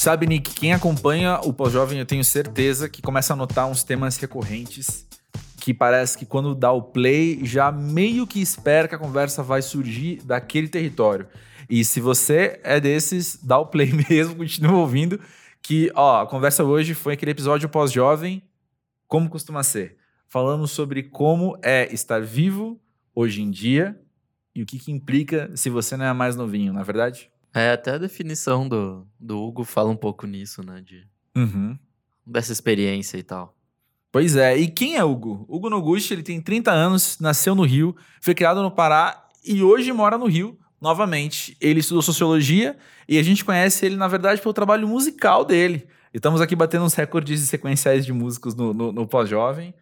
Sabe, Nick, quem acompanha o pós-jovem, eu tenho certeza que começa a notar uns temas recorrentes que parece que quando dá o play, já meio que espera que a conversa vai surgir daquele território. E se você é desses, dá o play mesmo, continua ouvindo, que, ó, a conversa hoje foi aquele episódio pós-jovem, como costuma ser. Falamos sobre como é estar vivo hoje em dia e o que, que implica se você não é mais novinho, na é verdade? É, até a definição do, do Hugo fala um pouco nisso, né? De, Uhum. dessa experiência e tal. Pois é, e quem é Hugo? Hugo Noguchi, ele tem 30 anos, nasceu no Rio, foi criado no Pará e hoje mora no Rio, novamente. Ele estudou sociologia e a gente conhece ele, na verdade, pelo trabalho musical dele. E Estamos aqui batendo uns recordes sequenciais de músicos no, no- no pós-jovem.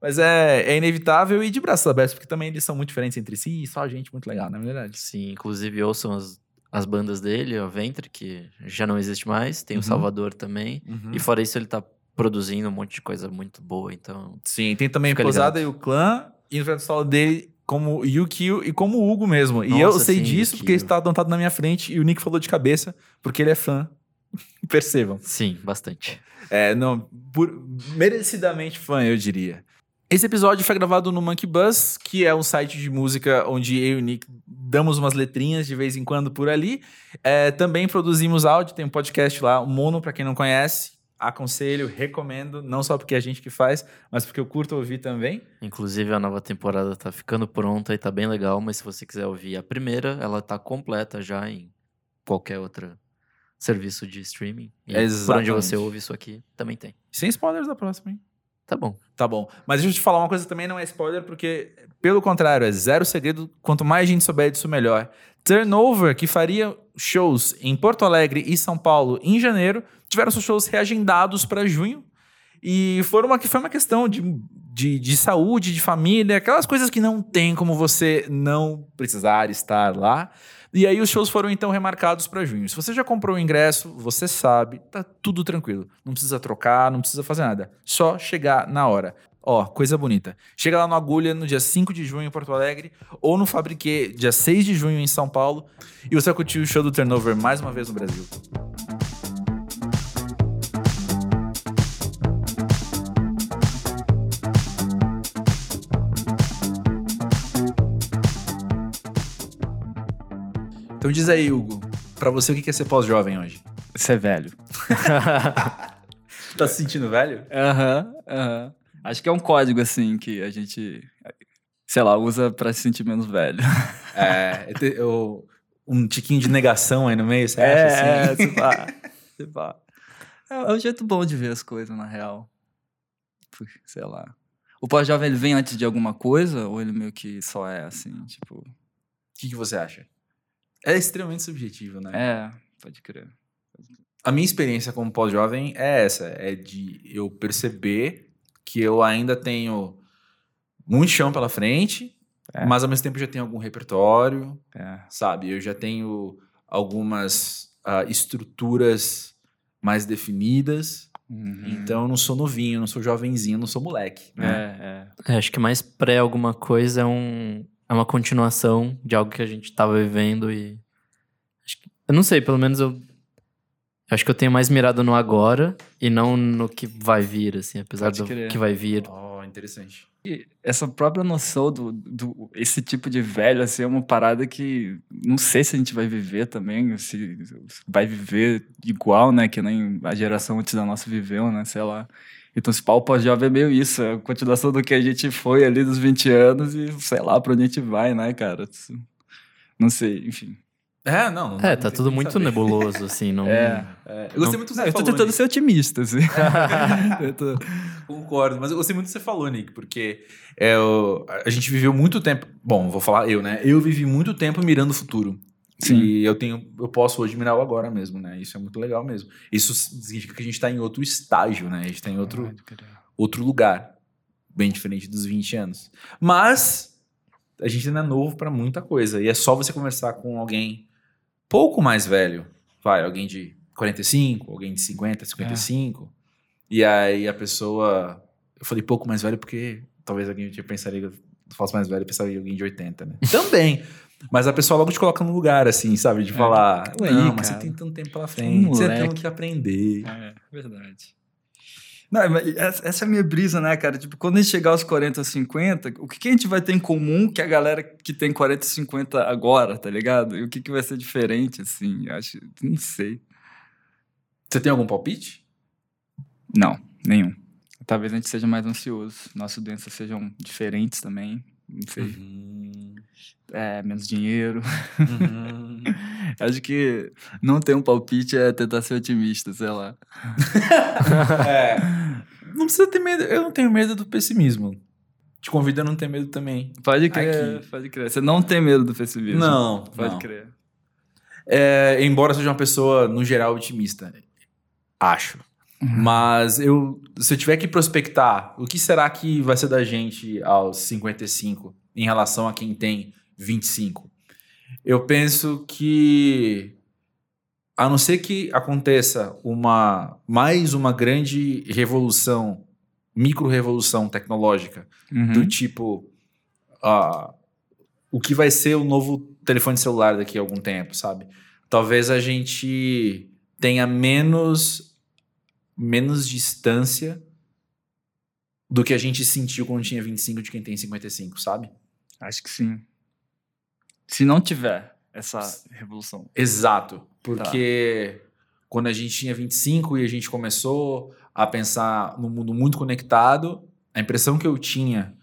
Mas é, é inevitável e de braços abertos, porque também eles são muito diferentes entre si e só gente muito legal, na verdade. Sim, inclusive ouçam as, as bandas dele, o Ventre, que já não existe mais, tem Uhum. o Salvador também. E fora isso, ele tá produzindo um monte de coisa muito boa, então. Sim, tem também Posada e o clã, e no do solo dele como Yukio e como Hugo mesmo. e eu Nossa, sei sim, disso porque Yukio. está anotado na minha frente e o Nick falou de cabeça, porque ele é fã. Percebam. Sim, bastante. É, não, por- merecidamente fã, eu diria. Esse episódio foi gravado no Monkey Buzz, que é um site de música onde eu e o Nick damos umas letrinhas de vez em quando por ali. É, também produzimos áudio, tem um podcast lá, o Mono, pra quem não conhece. Aconselho, recomendo, não só porque é a gente que faz, mas porque eu curto ouvir também. Inclusive, a nova temporada tá ficando pronta e tá bem legal, mas se você quiser ouvir a primeira, ela tá completa já em qualquer outro serviço de streaming. E por onde Exatamente. você ouve isso aqui, também tem. Sem spoilers da próxima, hein? Tá bom. Tá bom. Mas deixa eu te falar uma coisa também, não é spoiler, porque, pelo contrário, é zero segredo. Quanto mais gente souber disso, melhor. Turnover, que faria shows em Porto Alegre e São Paulo em janeiro, tiveram seus shows reagendados para junho. E foram uma, foi uma questão de, de, de saúde, de família, aquelas coisas que não tem como você não precisar estar lá. E aí os shows foram então remarcados para junho. Se você já comprou o ingresso, você sabe, tá tudo tranquilo. Não precisa trocar, não precisa fazer nada. Só chegar na hora. Ó, coisa bonita. Chega lá no Agulha no dia 5 de junho em Porto Alegre ou no Fabriquê dia 6 de junho em São Paulo e você vai curtir o show do Turnover mais uma vez no Brasil. Então diz aí, Hugo, pra você o que é ser pós-jovem hoje? Ser velho. Tá se sentindo velho? Aham, aham. Acho que é um código, assim, que a gente, sei lá, usa pra se sentir menos velho. É, eu- um tiquinho de negação aí no meio, você acha é, assim? se pá, se pá. É, é um jeito bom de ver as coisas, na real. Sei lá. O pós-jovem, ele vem antes de alguma coisa? Ou ele meio que só é, assim, tipo... O que, que você acha? É extremamente subjetivo, né? É, pode crer. A minha experiência como pós-jovem é essa: é de eu perceber que eu ainda tenho muito chão pela frente, É. mas ao mesmo tempo já tenho algum repertório, É. sabe? Eu já tenho algumas ah, estruturas mais definidas. Uhum. Então eu não sou novinho, não sou jovenzinho, não sou moleque. Né? É, é. É, acho que mais pré alguma coisa é, um, é uma continuação de algo que a gente tava vivendo e. que- eu não sei, pelo menos eu. Acho que eu tenho mais mirado no agora e não no que vai vir, assim, apesar Pode do crer. que vai vir. Oh, interessante. E essa própria noção do, do esse tipo de velho assim é uma parada que não sei se a gente vai viver também, se vai viver igual, né, que nem a geração antes da nossa viveu, né, sei lá. Então, esse pau pós-jovem é meio isso, é a continuação do que a gente foi ali dos 20 anos e sei lá pra onde a gente vai, né, cara. Não sei, enfim. É, não. não É, tá tudo muito saber. nebuloso, assim, não. É. É, eu gostei Não- muito do que você eu tô falou, tentando Nick. ser otimista, assim. Eu tô- Concordo, mas eu gostei muito do que você falou, Nick, porque é, o- a gente viveu muito tempo. Bom, vou falar eu, né? Eu vivi muito tempo mirando o futuro. Sim. E eu tenho, eu posso hoje mirar o agora mesmo, né? Isso é muito legal mesmo. Isso significa que a gente tá em outro estágio, né? A gente tá em outro, outro lugar, bem diferente dos 20 anos. Mas a gente ainda é novo pra muita coisa. E é só você conversar com alguém pouco mais velho, vai, alguém de 45, alguém de 50, 55. E aí a pessoa. Eu falei pouco mais velho porque talvez alguém pensaria falso mais velho, pensava em alguém de 80, né? Também. Mas a pessoa logo te coloca no lugar, assim, sabe? De falar, calma aí, não, mas você tem tanto tempo pela frente, você tem moleque." que aprender. É, verdade. Não, mas essa é a minha brisa, né, cara? Tipo, quando a gente chegar aos 40, 50, o que, que a gente vai ter em comum que a galera que tem 40 e 50 agora, tá ligado? E o que, que vai ser diferente, assim? Acho. Não sei. Você tem algum palpite? Não, nenhum. Talvez a gente seja mais ansioso. Nossas doenças sejam diferentes também. Não sei. Uhum. É, menos dinheiro. Uhum. Acho que não ter um palpite é tentar ser otimista, sei lá. É. Não precisa ter medo. Eu não tenho medo do pessimismo. Te convido a não ter medo também. Pode crer, Aqui. pode crer. Você não tem medo do pessimismo. Não, Pode não. crer. É, embora seja uma pessoa, no geral, otimista. Acho. Mas eu, se eu tiver que prospectar, o que será que vai ser da gente aos 55 em relação a quem tem 25? Eu penso que, a não ser que aconteça uma mais uma grande revolução, micro-revolução tecnológica, Uhum. do tipo ah, o que vai ser o novo telefone celular daqui a algum tempo, sabe? Talvez a gente tenha menos menos distância do que a gente sentiu quando tinha 25 de quem tem 55, sabe? Acho que sim. Se não tiver essa revolução. Exato, porque quando a gente tinha 25 e a gente começou a pensar no mundo muito conectado, a impressão que eu tinha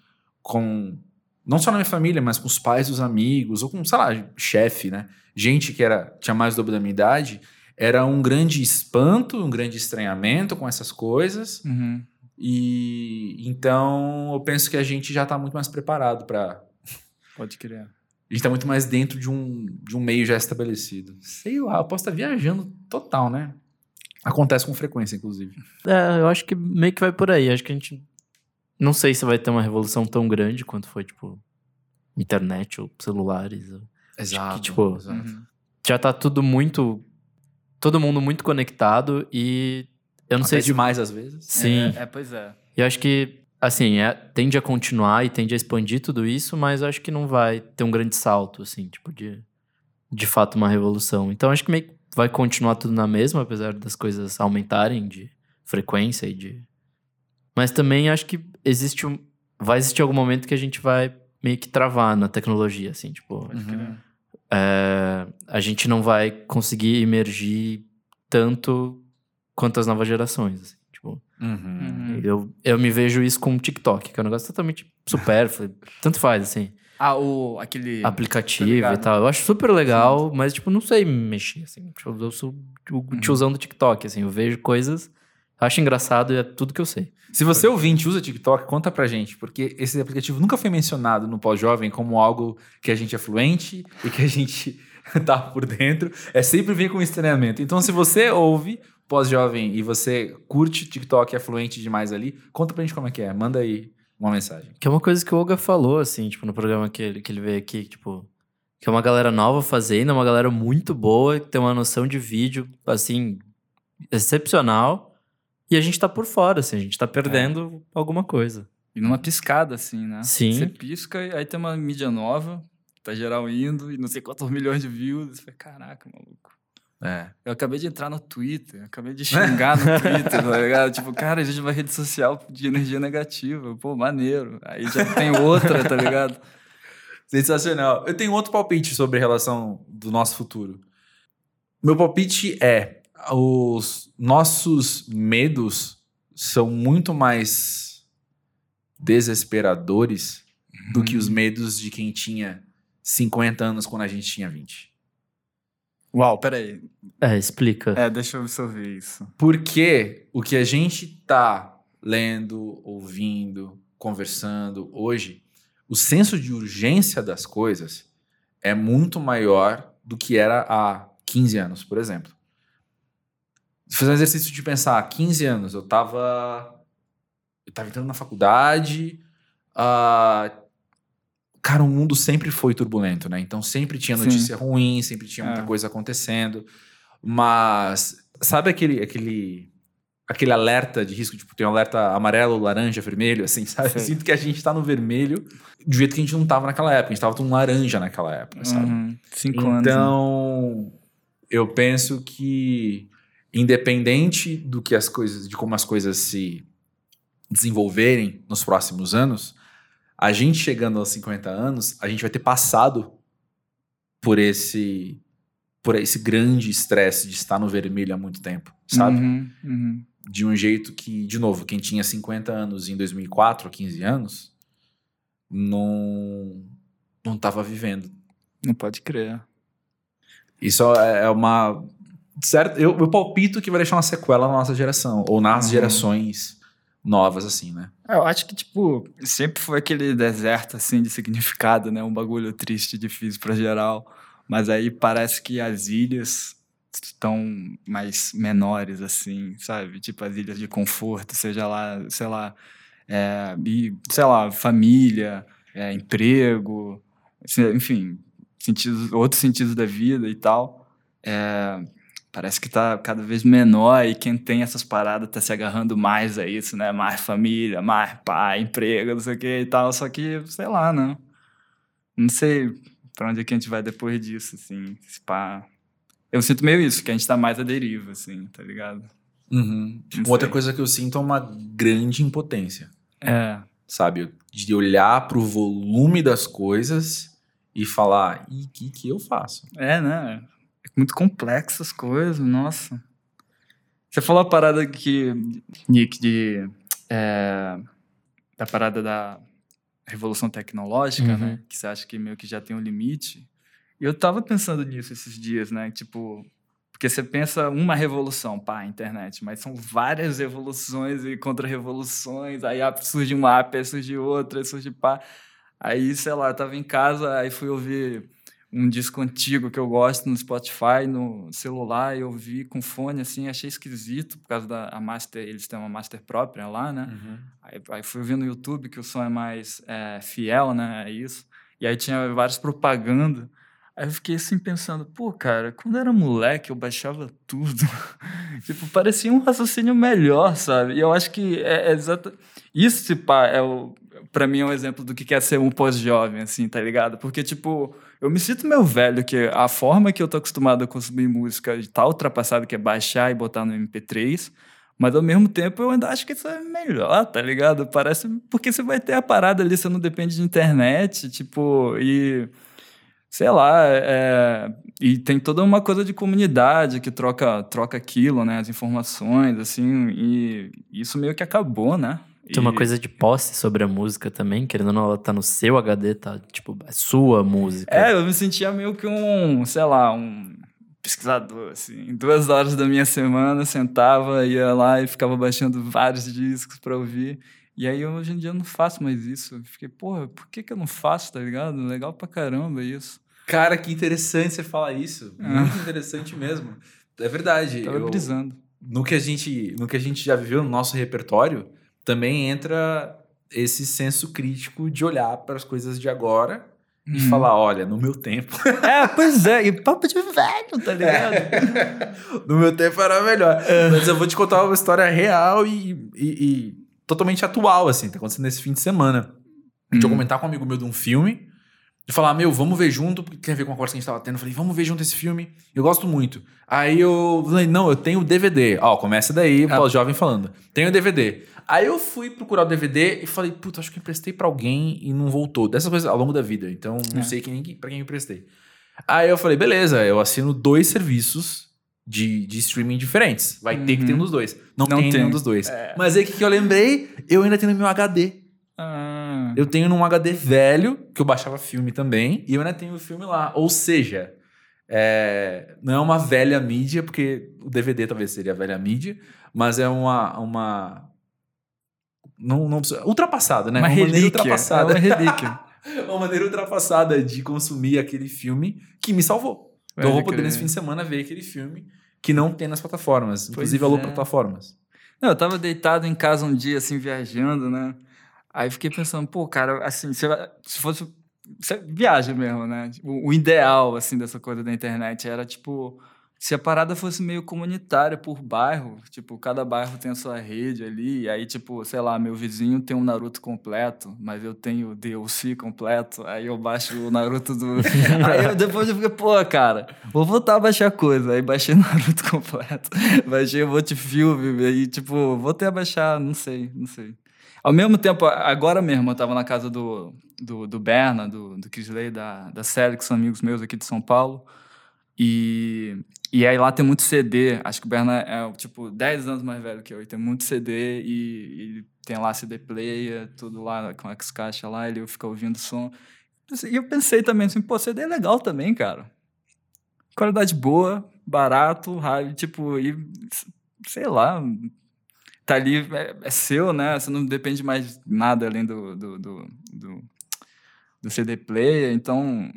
com não só na minha família, mas com os pais dos amigos ou com, sei lá, chefe, né? Gente que era tinha mais do dobro da minha idade, era um grande espanto, um grande estranhamento com essas coisas. Uhum. E então eu penso que a gente já está muito mais preparado para Pode crer. a gente tá muito mais dentro de um, de um meio já estabelecido. Sei lá, eu posso estar viajando total, né? Acontece com frequência, inclusive. É, eu acho que meio que vai por aí. Acho que a gente. Não sei se vai ter uma revolução tão grande quanto foi, tipo, internet ou celulares. Exato. tipo, exato. Uhum. Já tá tudo muito. Todo mundo muito conectado e. Eu não Até sei se. demais às vezes. Sim. É, é, pois é. E eu acho que, assim, é, tende a continuar e tende a expandir tudo isso, mas acho que não vai ter um grande salto, assim, tipo, de, de fato uma revolução. Então acho que meio que vai continuar tudo na mesma, apesar das coisas aumentarem de frequência e de. Mas também acho que existe um. Vai existir algum momento que a gente vai meio que travar na tecnologia, assim, tipo. Uhum. é, a gente não vai conseguir emergir tanto quanto as novas gerações, assim. Uhum. Eu, eu me vejo isso com o TikTok, que é um negócio totalmente supérfluo. tanto faz, assim. Ah, o, aquele... Aplicativo ligado. e tal. Eu acho super legal, mas, tipo, não sei mexer, assim. Tipo, eu sou o tiozão do TikTok, assim. Eu vejo coisas, acho engraçado e é tudo que eu sei. Se você ouvinte usa TikTok, conta pra gente, porque esse aplicativo nunca foi mencionado no pós-jovem como algo que a gente é fluente e que a gente tá por dentro. É sempre vem com estranhamento. Então, se você ouve pós-jovem e você curte TikTok, é fluente demais ali, conta pra gente como é que é. Manda aí uma mensagem. Que é uma coisa que o Olga falou, assim, tipo, no programa que ele, que ele veio aqui, tipo... Que é uma galera nova fazendo, é uma galera muito boa, que tem uma noção de vídeo, assim, excepcional. E a gente tá por fora, assim, a gente tá perdendo alguma coisa. E numa piscada, assim, né? Sim. Você pisca e aí tem uma mídia nova, tá geral indo e não sei quantos milhões de views. Você fala, caraca, maluco. É. Eu acabei de entrar no Twitter, acabei de xingar no Twitter, tá ligado? Tipo, cara, existe uma rede social de energia negativa. Pô, maneiro. Aí já tem outra, tá ligado? Sensacional. Eu tenho outro palpite sobre a relação do nosso futuro. Meu palpite é: os nossos medos são muito mais desesperadores do que os medos de quem tinha 50 anos quando a gente tinha 20. Uau, peraí. É, explica. É, deixa eu absorver isso. Porque o que a gente tá lendo, ouvindo, conversando hoje, o senso de urgência das coisas é muito maior do que era há 15 anos, por exemplo. Fazer um exercício de pensar, há 15 anos eu tava eu tava entrando na faculdade, ah, cara, o mundo sempre foi turbulento, né? Então sempre tinha Sim. notícia ruim, sempre tinha muita É. coisa acontecendo. Mas sabe aquele, aquele aquele alerta de risco, tipo, tem um alerta amarelo, laranja, vermelho, assim, sabe? Sei. Sinto que a gente tá no vermelho do jeito que a gente não tava naquela época. A gente tava tão laranja naquela época, sabe? Uhum. Cinco anos. né? Então, eu penso que independente do que as coisas, de como as coisas se desenvolverem nos próximos anos, a gente chegando aos 50 anos, a gente vai ter passado por esse por esse grande estresse de estar no vermelho há muito tempo, sabe? Uhum, uhum. De um jeito que, de novo, quem tinha 50 anos em 2004, 15 anos, não não estava vivendo. Não pode crer. Isso é uma. Certo, eu, eu palpito que vai deixar uma sequela na nossa geração, ou nas Uhum. gerações novas, assim, né? É, Eu acho que, tipo, sempre foi aquele deserto, assim, de significado, né? Um bagulho triste, difícil pra geral. Mas aí parece que as ilhas estão mais menores, assim, sabe? Tipo, as ilhas de conforto, seja lá, sei lá, é, e, sei lá, família, é, emprego, se- enfim, sentidos, outros sentidos da vida e tal. É, parece que tá cada vez menor e quem tem essas paradas tá se agarrando mais a isso, né? Mais família, mais pai, emprego, não sei o que e tal. Só que, sei lá, né? Não sei pra onde é que a gente vai depois disso, assim. Se pá. Eu sinto meio isso, que a gente tá mais à deriva, assim, tá ligado? Uhum. Outra coisa que eu sinto é uma grande impotência, É. sabe? De olhar pro volume das coisas e falar, e o que, que eu faço? É, né? Muito complexo as coisas, nossa. Você falou a parada que, Nick, de. é, da parada da revolução tecnológica, Uhum. né? Que você acha que meio que já tem um limite. E eu tava pensando nisso esses dias, né? Tipo. Porque você pensa uma revolução, pá, a internet, mas são várias evoluções e contra-revoluções. Aí surge um app, aí surge outra, aí surge pá. Aí, sei lá, eu tava em casa, aí fui ouvir um disco antigo que eu gosto no Spotify, no celular, e eu vi com fone, assim, achei esquisito, por causa da a master, eles têm uma master própria lá, né? Aí, aí fui ver no YouTube que o som é mais é, fiel, né? É isso. E aí tinha várias propagandas. Aí eu fiquei assim pensando, pô, cara, quando eu era moleque eu baixava tudo. tipo, parecia um raciocínio melhor, sabe? E eu acho que é, é exato. Isso, pá, é o. Pra mim é um exemplo do que quer ser um pós-jovem, assim, tá ligado? Porque, tipo, eu me sinto meio velho, que a forma que eu tô acostumado a consumir música tá ultrapassada, que é baixar e botar no MP3. Mas ao mesmo tempo eu ainda acho que isso é melhor, tá ligado? Parece. Porque você vai ter a parada ali, você não depende de internet, tipo, e. Sei lá, é, e tem toda uma coisa de comunidade que troca, troca aquilo, né? As informações, assim, e isso meio que acabou, né? Tem uma coisa de posse sobre a música também, querendo ou não, ela tá no seu HD, tá? Tipo, é sua música. É, eu me sentia meio que um, sei lá, um pesquisador, assim. Em duas horas da minha semana, sentava, ia lá e ficava baixando vários discos pra ouvir. E aí, hoje em dia, eu não faço mais isso. Eu Fiquei, porra, por que que eu não faço, tá ligado? Legal pra caramba isso. Cara, que interessante você falar isso. Ah. Muito interessante mesmo. É verdade. Tava eu- brisando. no que a gente no que a gente já viveu no nosso repertório também entra esse senso crítico de olhar para as coisas de agora e Uhum. falar olha no meu tempo É, pois é, e papo de velho, tá ligado? no meu tempo era melhor mas eu vou te contar uma história real e, e- e totalmente atual assim tá acontecendo nesse fim de semana de eu Uhum. comentar com um amigo meu de um filme de falar, meu, vamos ver junto, porque tem a ver com a conversa que a gente tava tendo. Eu falei, vamos ver junto esse filme. Eu gosto muito. Aí eu falei, não, eu tenho o DVD. Ó, começa daí, Ah. pós-jovem falando. Tenho o DVD. Aí eu fui procurar o DVD e falei, puta, acho que emprestei pra alguém e não voltou. Dessas coisas ao longo da vida. Então, não É. sei quem, pra quem eu emprestei. Aí eu falei, beleza, eu assino dois serviços de, de streaming diferentes. Vai ter que ter um Uhum. dos dois. Não, Não tem, tem. nenhum dos dois. É. Mas aí o que, que eu lembrei? Eu ainda tenho no meu HD. Ah, Eu tenho num HD velho, que eu baixava filme também, e eu ainda tenho o filme lá. Ou seja, é, não é uma velha mídia, porque o DVD talvez seria a velha mídia, mas é uma. uma não, não, né? uma maneira relíquia. ultrapassada. É uma relíquia. uma maneira ultrapassada de consumir aquele filme que me salvou. Então eu vou Pode poder nesse fim de semana ver aquele filme que não tem nas plataformas. Pois Inclusive, alô, é. plataformas. Não, eu tava deitado em casa um dia, assim, viajando, né? Aí fiquei pensando, pô, cara, assim, se, se fosse. Você viaja mesmo, né? O, o ideal, assim, dessa coisa da internet era, tipo, se a parada fosse meio comunitária por bairro, tipo, cada bairro tem a sua rede ali, e aí, tipo, sei lá, meu vizinho tem um Naruto completo, mas eu tenho o DLC completo, aí eu baixo o Naruto do. aí eu, depois eu fiquei, pô, cara, vou voltar a baixar coisa. Aí baixei o Naruto completo, baixei o Multifilme, aí, tipo, voltei a baixar, não sei, não sei. Ao mesmo tempo, agora mesmo, eu tava na casa do, do, do Berna, do, do Kisley, da, da série, que são amigos meus aqui de São Paulo. E, e aí lá tem muito CD. Acho que o Berna é, tipo, 10 anos mais velho que eu. E tem muito CD e, e tem lá CD player, tudo lá com X-Caixa lá. Ele fica ouvindo som. E eu pensei também assim, pô, CD é legal também, cara. Qualidade boa, barato, rádio, tipo, e sei lá, tá ali, é, é, seu, né? Você não depende mais de nada além do, do, do, do, do CD player. Então,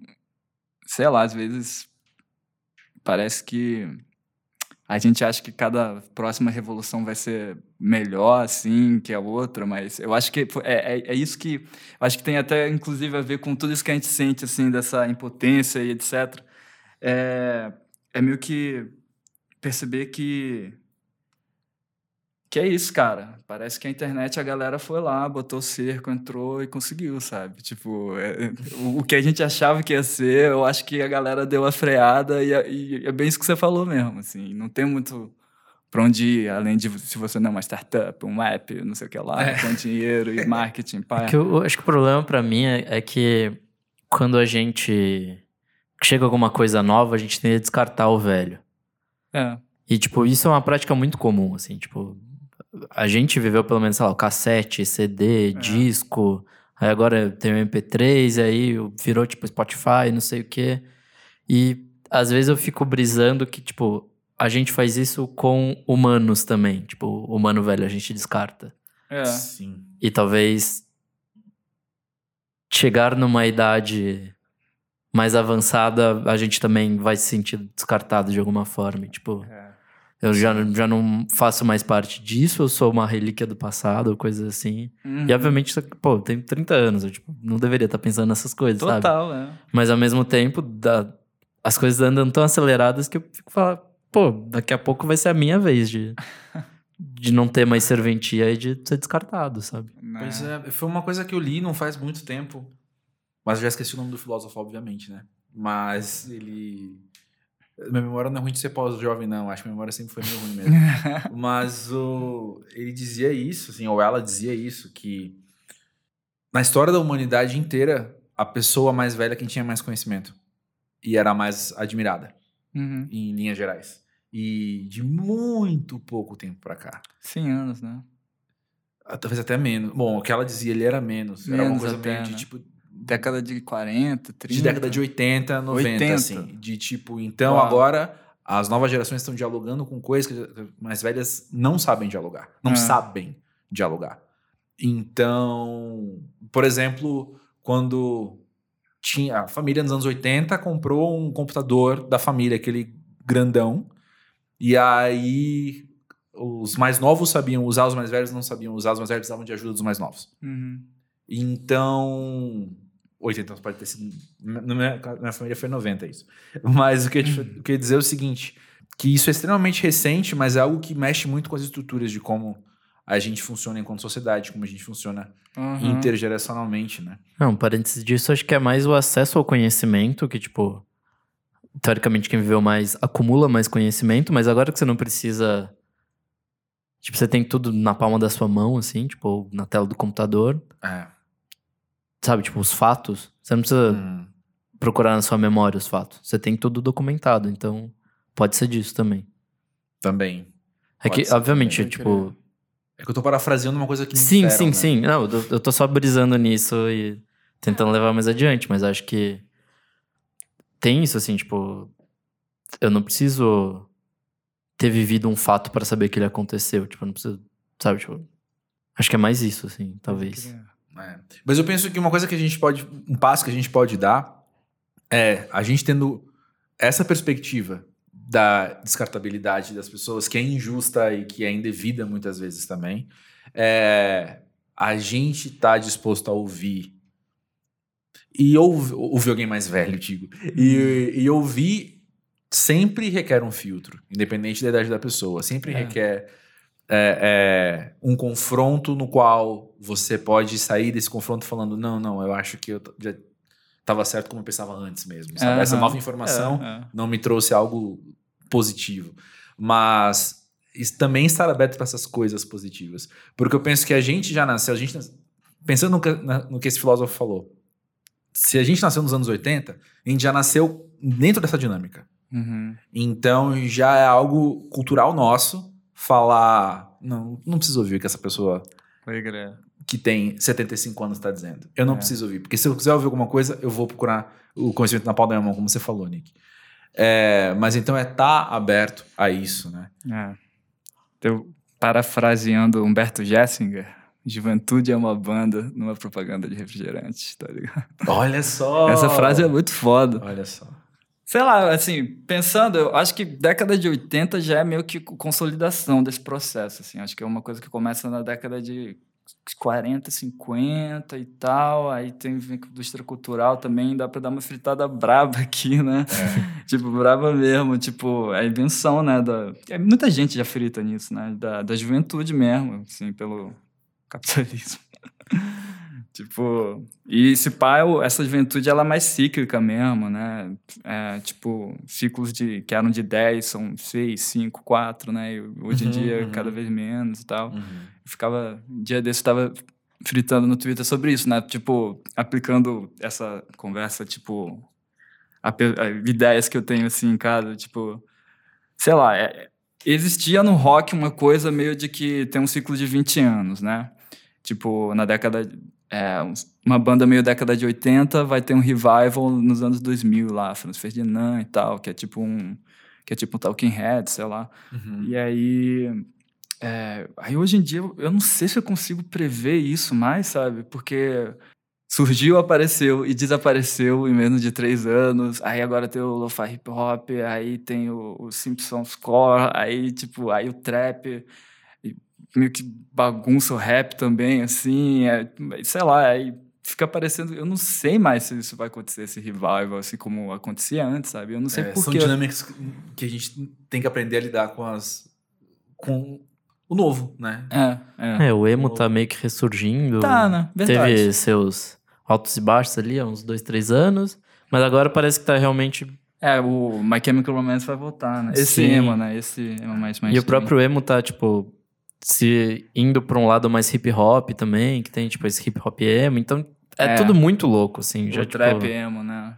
sei lá, às vezes Parece que a gente acha que cada próxima revolução vai ser melhor, assim, que a outra, mas eu acho que é, é, é, isso que... Eu acho que tem até, inclusive, a ver com tudo isso que a gente sente, assim, dessa impotência e etc. É, é meio que perceber que que é isso, cara. Parece que a internet, a galera foi lá, botou cerco, entrou e conseguiu, sabe? Tipo, é, é o, o, que a gente achava que ia ser, eu acho que a galera deu a freada e, e é bem isso que você falou mesmo, assim. Não tem muito para onde ir, além de se você não é uma startup, um app, não sei o que lá, é. com dinheiro e marketing. Pá. É que eu, eu acho que o problema para mim é, é que quando a gente chega alguma coisa nova, a gente tem que descartar o velho. É. E, tipo, isso é uma prática muito comum, assim, tipo, a gente viveu pelo menos, sei lá, o cassete, CD, é. disco. Aí agora tem o MP3, aí virou tipo Spotify, não sei o quê. E às vezes eu fico brisando que, tipo, a gente faz isso com humanos também. Tipo, humano velho a gente descarta. É. Sim. E talvez chegar numa idade mais avançada, a gente também vai se sentir descartado de alguma forma. Tipo, é. Eu já, já não faço mais parte disso, eu sou uma relíquia do passado, coisas assim. Uhum. E obviamente, pô, eu tenho 30 anos, eu tipo, não deveria estar pensando nessas coisas, Total, sabe? Total, é. Mas ao mesmo tempo, da, as coisas andam tão aceleradas que eu fico falando, pô, daqui a pouco vai ser a minha vez de, de não ter mais serventia e de ser descartado, sabe? Né. Pois é, foi uma coisa que eu li não faz muito tempo, mas eu já esqueci o nome do filósofo, obviamente, né? Mas ele minha memória não é ruim de ser pós-jovem, não. Acho que a memória sempre foi meio ruim mesmo. Mas o, ele dizia isso, assim, ou ela dizia isso, que na história da humanidade inteira, a pessoa mais velha é quem tinha mais conhecimento. E era a mais admirada, uhum. em linhas gerais. E de muito pouco tempo para cá. 100 anos, né? Ah, talvez até menos. Bom, o que ela dizia, ele era menos. menos era uma coisa até, meio de, né? tipo, década de 40, 30. De década de 80, 90, 80. assim. De tipo, então Uau. agora as novas gerações estão dialogando com coisas que as mais velhas não sabem dialogar. Não é. sabem dialogar. Então, por exemplo, quando tinha a família nos anos 80 comprou um computador da família, aquele grandão, e aí os mais novos sabiam usar, os mais velhos não sabiam usar, os mais velhos precisavam de ajuda dos mais novos. Uhum. Então, 80, então pode ter sido. Na família foi 90 isso. Mas o que eu, uhum. eu queria dizer é o seguinte: que isso é extremamente recente, mas é algo que mexe muito com as estruturas de como a gente funciona enquanto sociedade, como a gente funciona uhum. intergeracionalmente, né? Não, parênteses disso, acho que é mais o acesso ao conhecimento, que, tipo, teoricamente quem viveu mais acumula mais conhecimento, mas agora que você não precisa. Tipo, você tem tudo na palma da sua mão, assim, tipo, na tela do computador. É sabe, tipo, os fatos. Você não precisa hum. procurar na sua memória os fatos. Você tem tudo documentado, então pode ser disso também. Também. É que, obviamente, também, tipo. É que eu tô parafraseando uma coisa que. Sim, sim, né? sim. Não, eu, eu tô só brisando nisso e tentando levar mais adiante, mas acho que tem isso, assim, tipo. Eu não preciso ter vivido um fato para saber que ele aconteceu. Tipo, eu não preciso. Sabe, tipo. Acho que é mais isso, assim, talvez. É. Mas eu penso que uma coisa que a gente pode. Um passo que a gente pode dar é a gente tendo essa perspectiva da descartabilidade das pessoas, que é injusta e que é indevida muitas vezes também, é, a gente tá disposto a ouvir. E ouvir, ouvir alguém mais velho, digo. E, e ouvir sempre requer um filtro, independente da idade da pessoa. Sempre É. requer é, é, um confronto no qual você pode sair desse confronto falando: não, não, eu acho que eu já estava certo como eu pensava antes mesmo. sabe? Essa nova informação é. não me trouxe algo positivo. Mas também estar aberto para essas coisas positivas. Porque eu penso que a gente já nasceu, a gente nas- pensando no que, no que esse filósofo falou. Se a gente nasceu nos anos 80, a gente já nasceu dentro dessa dinâmica. Uhum. Então já é algo cultural nosso falar. Não, não preciso ouvir o que essa pessoa que tem 75 anos está dizendo. Eu não É. preciso ouvir. Porque se eu quiser ouvir alguma coisa, eu vou procurar o conhecimento na palma da minha mão, como você falou, Nick. É, mas então é estar aberto a isso, né? É. Eu, parafraseando Humberto Gessinger, juventude é uma banda numa propaganda de refrigerante, tá ligado? Olha só! Essa frase é muito foda. Olha só. Sei lá, assim, pensando, eu acho que década de 80 já é meio que consolidação desse processo, assim. Acho que é uma coisa que começa na década de 40, 50 e tal. Aí tem indústria cultural também, dá pra dar uma fritada braba aqui, né? tipo, braba mesmo. Tipo, é a invenção, né? Da... é, Muita gente já frita nisso, né? Da, da juventude mesmo, assim, pelo capitalismo. tipo, e esse pá, eu- essa juventude ela é mais cíclica mesmo, né? É, tipo, ciclos de, que eram de 10, são 6, 5, 4, né? E hoje em Uhum, dia, uhum. cada vez menos e tal. Uhum. Eu ficava, um dia desse, eu tava fritando no Twitter sobre isso, né? Tipo, aplicando essa conversa, tipo, a, a ideias que eu tenho assim em casa, tipo, sei lá, é- existia no rock uma coisa meio de que tem um ciclo de 20 anos, né? Tipo, na década. É, uma banda meio década de 80 vai ter um revival nos anos 2000 lá, Franz Ferdinand e tal, que é tipo um. Que é tipo um Talking Head, sei lá. Uhum. E aí. é, aí hoje em dia eu- não sei se eu consigo prever isso mais, sabe? Porque surgiu, apareceu e desapareceu em menos de três anos. Aí agora tem o lo-fi hip hop, aí tem o, o Simpsons Core, aí tipo, aí o trap, meio que bagunça o rap também, assim, é, sei lá, aí fica aparecendo, eu não sei mais se isso vai acontecer, esse revival, assim como acontecia antes, sabe? Eu não sei É, por são quê. dinâmicas que a gente tem que aprender a lidar com as. com o novo, né? É, é. É, o emo tá meio que ressurgindo. Tá, né? Verdade. Teve seus altos e baixos ali há uns dois, três anos. Mas agora parece que tá realmente. É, o My Chemical Romance vai voltar, né? Esse Sim. emo, né? Esse emo mais E o próprio emo tá, tipo, se indo pra um lado mais hip hop também, que tem, tipo, esse hip hop emo. Então é, É. tudo muito louco, assim. o já, tipo, trap emo, né?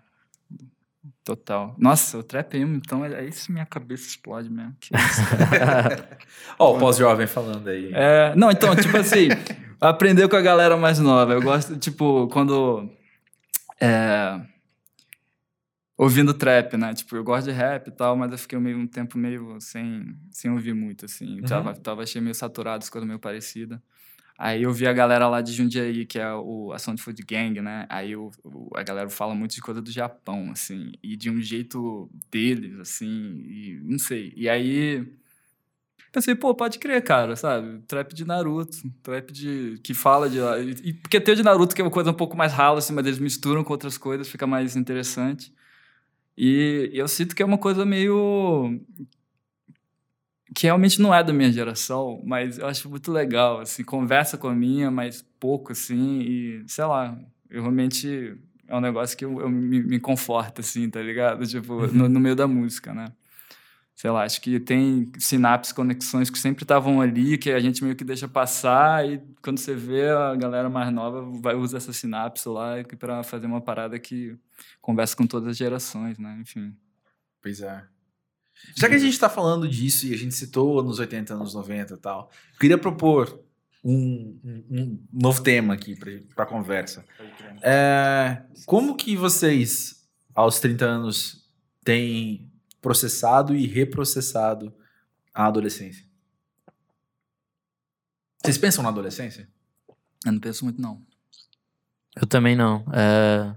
Total. Nossa, o trap emo, então, é é isso minha cabeça explode mesmo. Isso. Ó, o pós-jovem falando aí. É, não, então, tipo assim, aprender com a galera mais nova. Eu gosto, tipo, quando. É, ouvindo trap, né? Tipo, eu gosto de rap e tal, mas eu fiquei meio, um tempo meio sem, sem ouvir muito, assim. Eu Tava, tava achei meio saturado, as coisas meio parecidas. Aí eu vi a galera lá de Jundiaí, que é o, a Sound Food Gang, né? Aí o- a galera fala muito de coisa do Japão, assim, e de um jeito deles, assim, e não sei. E aí pensei, pô, pode crer, cara, sabe? Trap de Naruto, trap de que fala de e- porque tem o de Naruto que é uma coisa um pouco mais rala assim, mas eles misturam com outras coisas, fica mais interessante. E eu sinto que é uma coisa meio que realmente não é da minha geração, mas eu acho muito legal, assim, conversa com a minha, mas pouco, assim, e sei lá, eu realmente é um negócio que eu, eu me, me conforta, assim, tá ligado? Tipo, no, no meio da música, né? Sei lá, acho que tem sinapses, conexões que sempre estavam ali, que a gente meio que deixa passar, e quando você vê a galera mais nova, vai usar essa sinapse lá para fazer uma parada que conversa com todas as gerações, né? Enfim. Pois é. Já que a gente tá falando disso e a gente citou anos 80, anos 90 e tal, eu queria propor um, um- um novo tema aqui pra, pra conversa. É, como que vocês, aos 30 anos, têm processado e reprocessado a adolescência? Vocês pensam na adolescência? Eu não penso muito, não. Eu também não. É...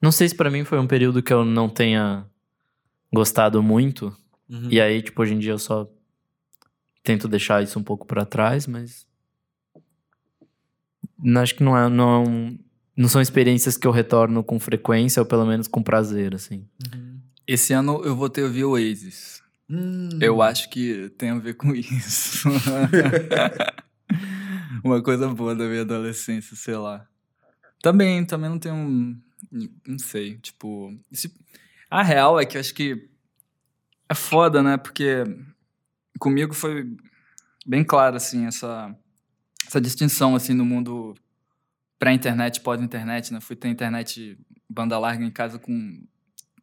Não sei se pra mim foi um período que eu não tenha gostado muito. Uhum. E aí, tipo, hoje em dia eu só tento deixar isso um pouco pra trás, mas. Não, Acho que não, é, não, é um- não são experiências que eu retorno com frequência, ou pelo menos com prazer, assim. Uhum. Esse ano eu vou ter ouvir Oasis. Hum. Eu acho que tem a ver com isso. Uma coisa boa da minha adolescência, sei lá. Também, também não tenho um. Não sei, tipo. esse- A real é que eu acho que é foda, né? Porque comigo foi bem claro, assim, essa, essa distinção, assim, no mundo pré-internet, pós-internet, né? Fui ter internet banda larga em casa com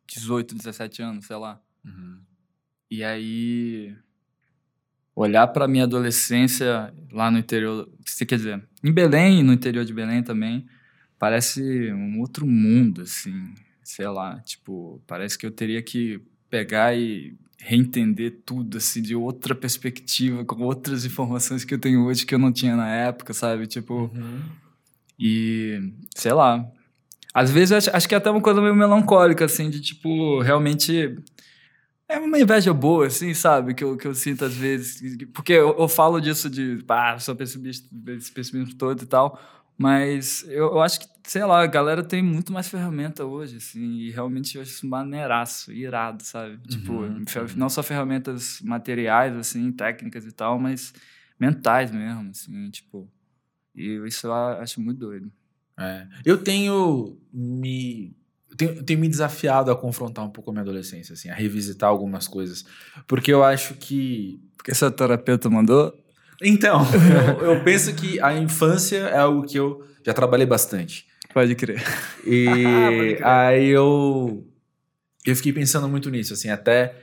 18, 17 anos, sei lá. Uhum. E aí olhar para minha adolescência lá no interior, se quer dizer, em Belém, no interior de Belém também, parece um outro mundo assim, sei lá, tipo, parece que eu teria que pegar e reentender tudo assim de outra perspectiva, com outras informações que eu tenho hoje que eu não tinha na época, sabe? Tipo, Uhum. e sei lá. Às vezes acho, acho que é até uma coisa meio melancólica, assim, de tipo, realmente. É uma inveja boa, assim, sabe? Que eu, que eu sinto às vezes. Porque eu, eu falo disso de, pá, sou pessimista, esse pessimismo todo e tal. Mas eu, eu acho que, sei lá, a galera tem muito mais ferramenta hoje, assim, e realmente eu acho isso maneiraço, irado, sabe? Tipo, Uhum, fe- uhum. não só ferramentas materiais, assim, técnicas e tal, mas mentais mesmo, assim, tipo. E isso eu acho muito doido. É. Eu tenho me. Tenho, tenho me desafiado a confrontar um pouco a minha adolescência, assim, a revisitar algumas coisas. Porque eu acho que. Porque seu terapeuta mandou? Então, eu, eu penso que a infância é algo que eu já trabalhei bastante. Pode crer. E Pode crer. aí eu. Eu fiquei pensando muito nisso, assim, até.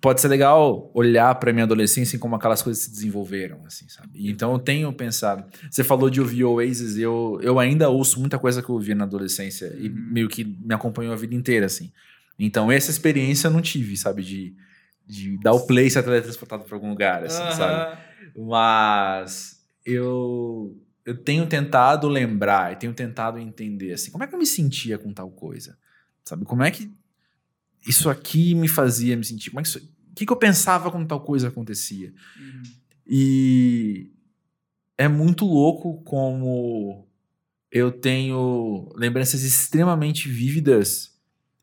Pode ser legal olhar pra minha adolescência em como aquelas coisas se desenvolveram, assim, sabe? E Então eu tenho pensado. Você falou de ouvir Oasis, eu, eu ainda ouço muita coisa que eu ouvia na adolescência e meio que me acompanhou a vida inteira, assim. Então essa experiência eu não tive, sabe? De, de dar o play e ser teletransportado pra algum lugar, assim, sabe? Mas eu, eu tenho tentado lembrar, e tenho tentado entender, assim, como é que eu me sentia com tal coisa? Sabe? Como é que isso aqui me fazia me sentir? Isso, o que, que eu pensava quando tal coisa acontecia? E é muito louco como eu tenho lembranças extremamente vívidas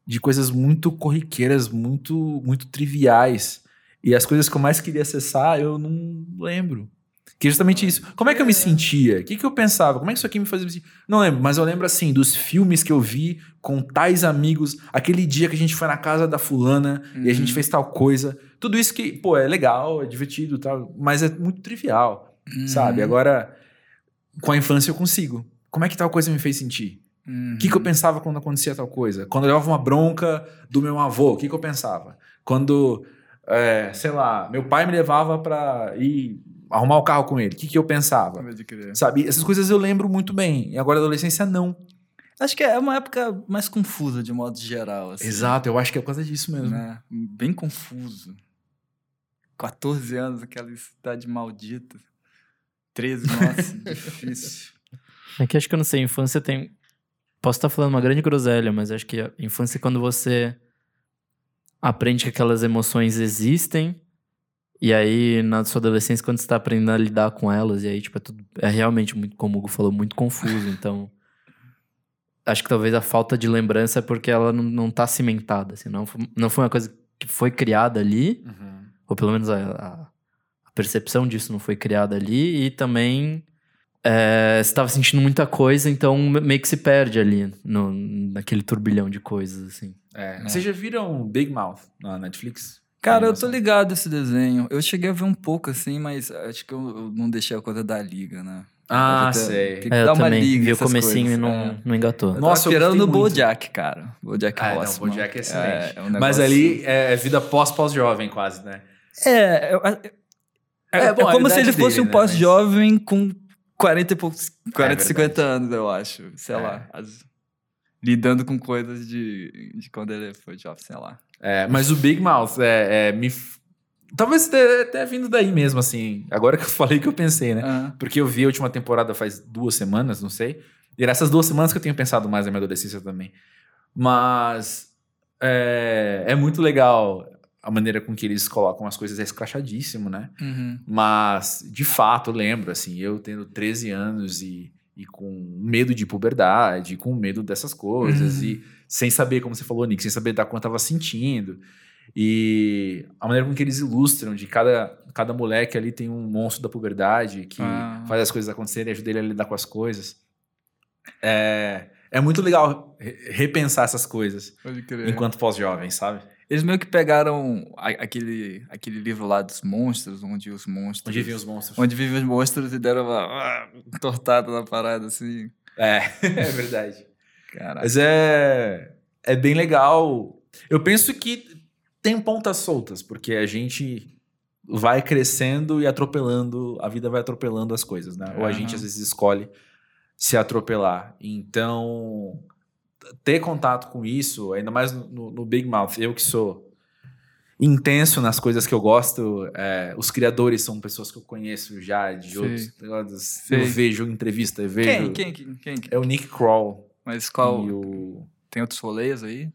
de coisas muito corriqueiras, muito, muito triviais. E as coisas que eu mais queria acessar, eu não lembro. Que é justamente isso. Como é que eu me sentia? O que, que eu pensava? Como é que isso aqui me fazia me sentir? Não lembro, mas eu lembro assim dos filmes que eu vi com tais amigos, aquele dia que a gente foi na casa da fulana e a gente Uhum. fez tal coisa. Tudo isso que, pô, é legal, é divertido, tal, mas é muito trivial, Uhum. sabe? Agora, com a infância eu consigo. Como é que tal coisa me fez sentir? O que, que eu pensava quando acontecia tal coisa? Quando eu levava uma bronca do meu avô, o que, que eu pensava? Quando, é, sei lá, meu pai me levava pra ir arrumar o carro com ele, o que, que eu pensava? Sabe? Essas coisas eu lembro muito bem. E agora, adolescência, não. Acho que é uma época mais confusa, de modo geral. Assim, Exato, eu acho que é por causa disso mesmo. Né? Bem confuso. 14 anos, aquela cidade maldita. 13, nossa, difícil. É que acho que eu não sei, infância tem. Posso estar falando uma grande groselha, mas acho que a infância é quando você aprende que aquelas emoções existem. E aí, na sua adolescência, quando você tá aprendendo a lidar com elas, e aí, tipo, é, tudo, é realmente, muito, como o Hugo falou, muito confuso. Então, acho que talvez a falta de lembrança é porque ela não, não tá cimentada, assim, não, foi- não foi uma coisa que foi criada ali, Uhum. ou pelo menos a, a- a percepção disso não foi criada ali, e também é, você estava sentindo muita coisa, então me- meio que se perde ali no, naquele turbilhão de coisas, assim. É. Vocês já viram Big Mouth na Netflix? Cara, eu tô ligado esse desenho. Eu cheguei a ver um pouco, assim, mas acho que eu, eu não deixei a coisa da liga, né? Ah, Até- sei. que É, eu dá uma também liga vi o comecinho coisas, e não, é. não engatou. Eu Nossa, esperando no. Bojack, cara. Bojack Ah, não, Horseman. Bojack é excelente. É, é um Mas ali é vida pós-pós-jovem, quase, né? É, eu- é, é, É, bom, como se ele fosse dele, um né, pós-jovem com 40 e poucos, 40, É 50 anos, eu acho. Sei É. lá. as- lidando com coisas de, de quando ele foi jovem, sei lá. É, mas o Big Mouth é, é, me. Talvez até vindo daí mesmo, assim. Agora que eu falei que eu pensei, né? Ah, Porque eu vi a última temporada faz duas semanas, não sei. E era essas duas semanas que eu tenho pensado mais na minha adolescência também. Mas é, é muito legal a maneira com que eles colocam as coisas, é escrachadíssimo, né? uhum. Mas, de fato, eu lembro, assim, eu tendo 13 anos e e com medo de puberdade, com medo dessas coisas, Uhum. e sem saber, como você falou, Nick, sem saber da quanto estava sentindo. E a maneira com que eles ilustram de cada, cada moleque ali tem um monstro da puberdade que Ah. faz as coisas acontecerem, ajuda ele a lidar com as coisas. É, é muito legal re- repensar essas coisas enquanto pós-jovem, sabe? Eles meio que pegaram aquele, aquele livro lá dos monstros, onde os monstros. Onde vivem os monstros. Onde vivem os monstros e deram uma ah, entortada na parada, assim. É, é verdade. Caraca. Mas é, é bem legal. Eu penso que tem pontas soltas, porque a gente vai crescendo e atropelando, a vida vai atropelando as coisas, né? Ou a gente às vezes escolhe se atropelar. Então, ter contato com isso, ainda mais no, no- Big Mouth, eu que sou intenso nas coisas que eu gosto, é, os criadores são pessoas que eu conheço já de Sei. outros. Eu vejo entrevista, eu vejo. Quem, quem, quem, quem? É o Nick Kroll. Mas qual? O... Tem outros rolês aí?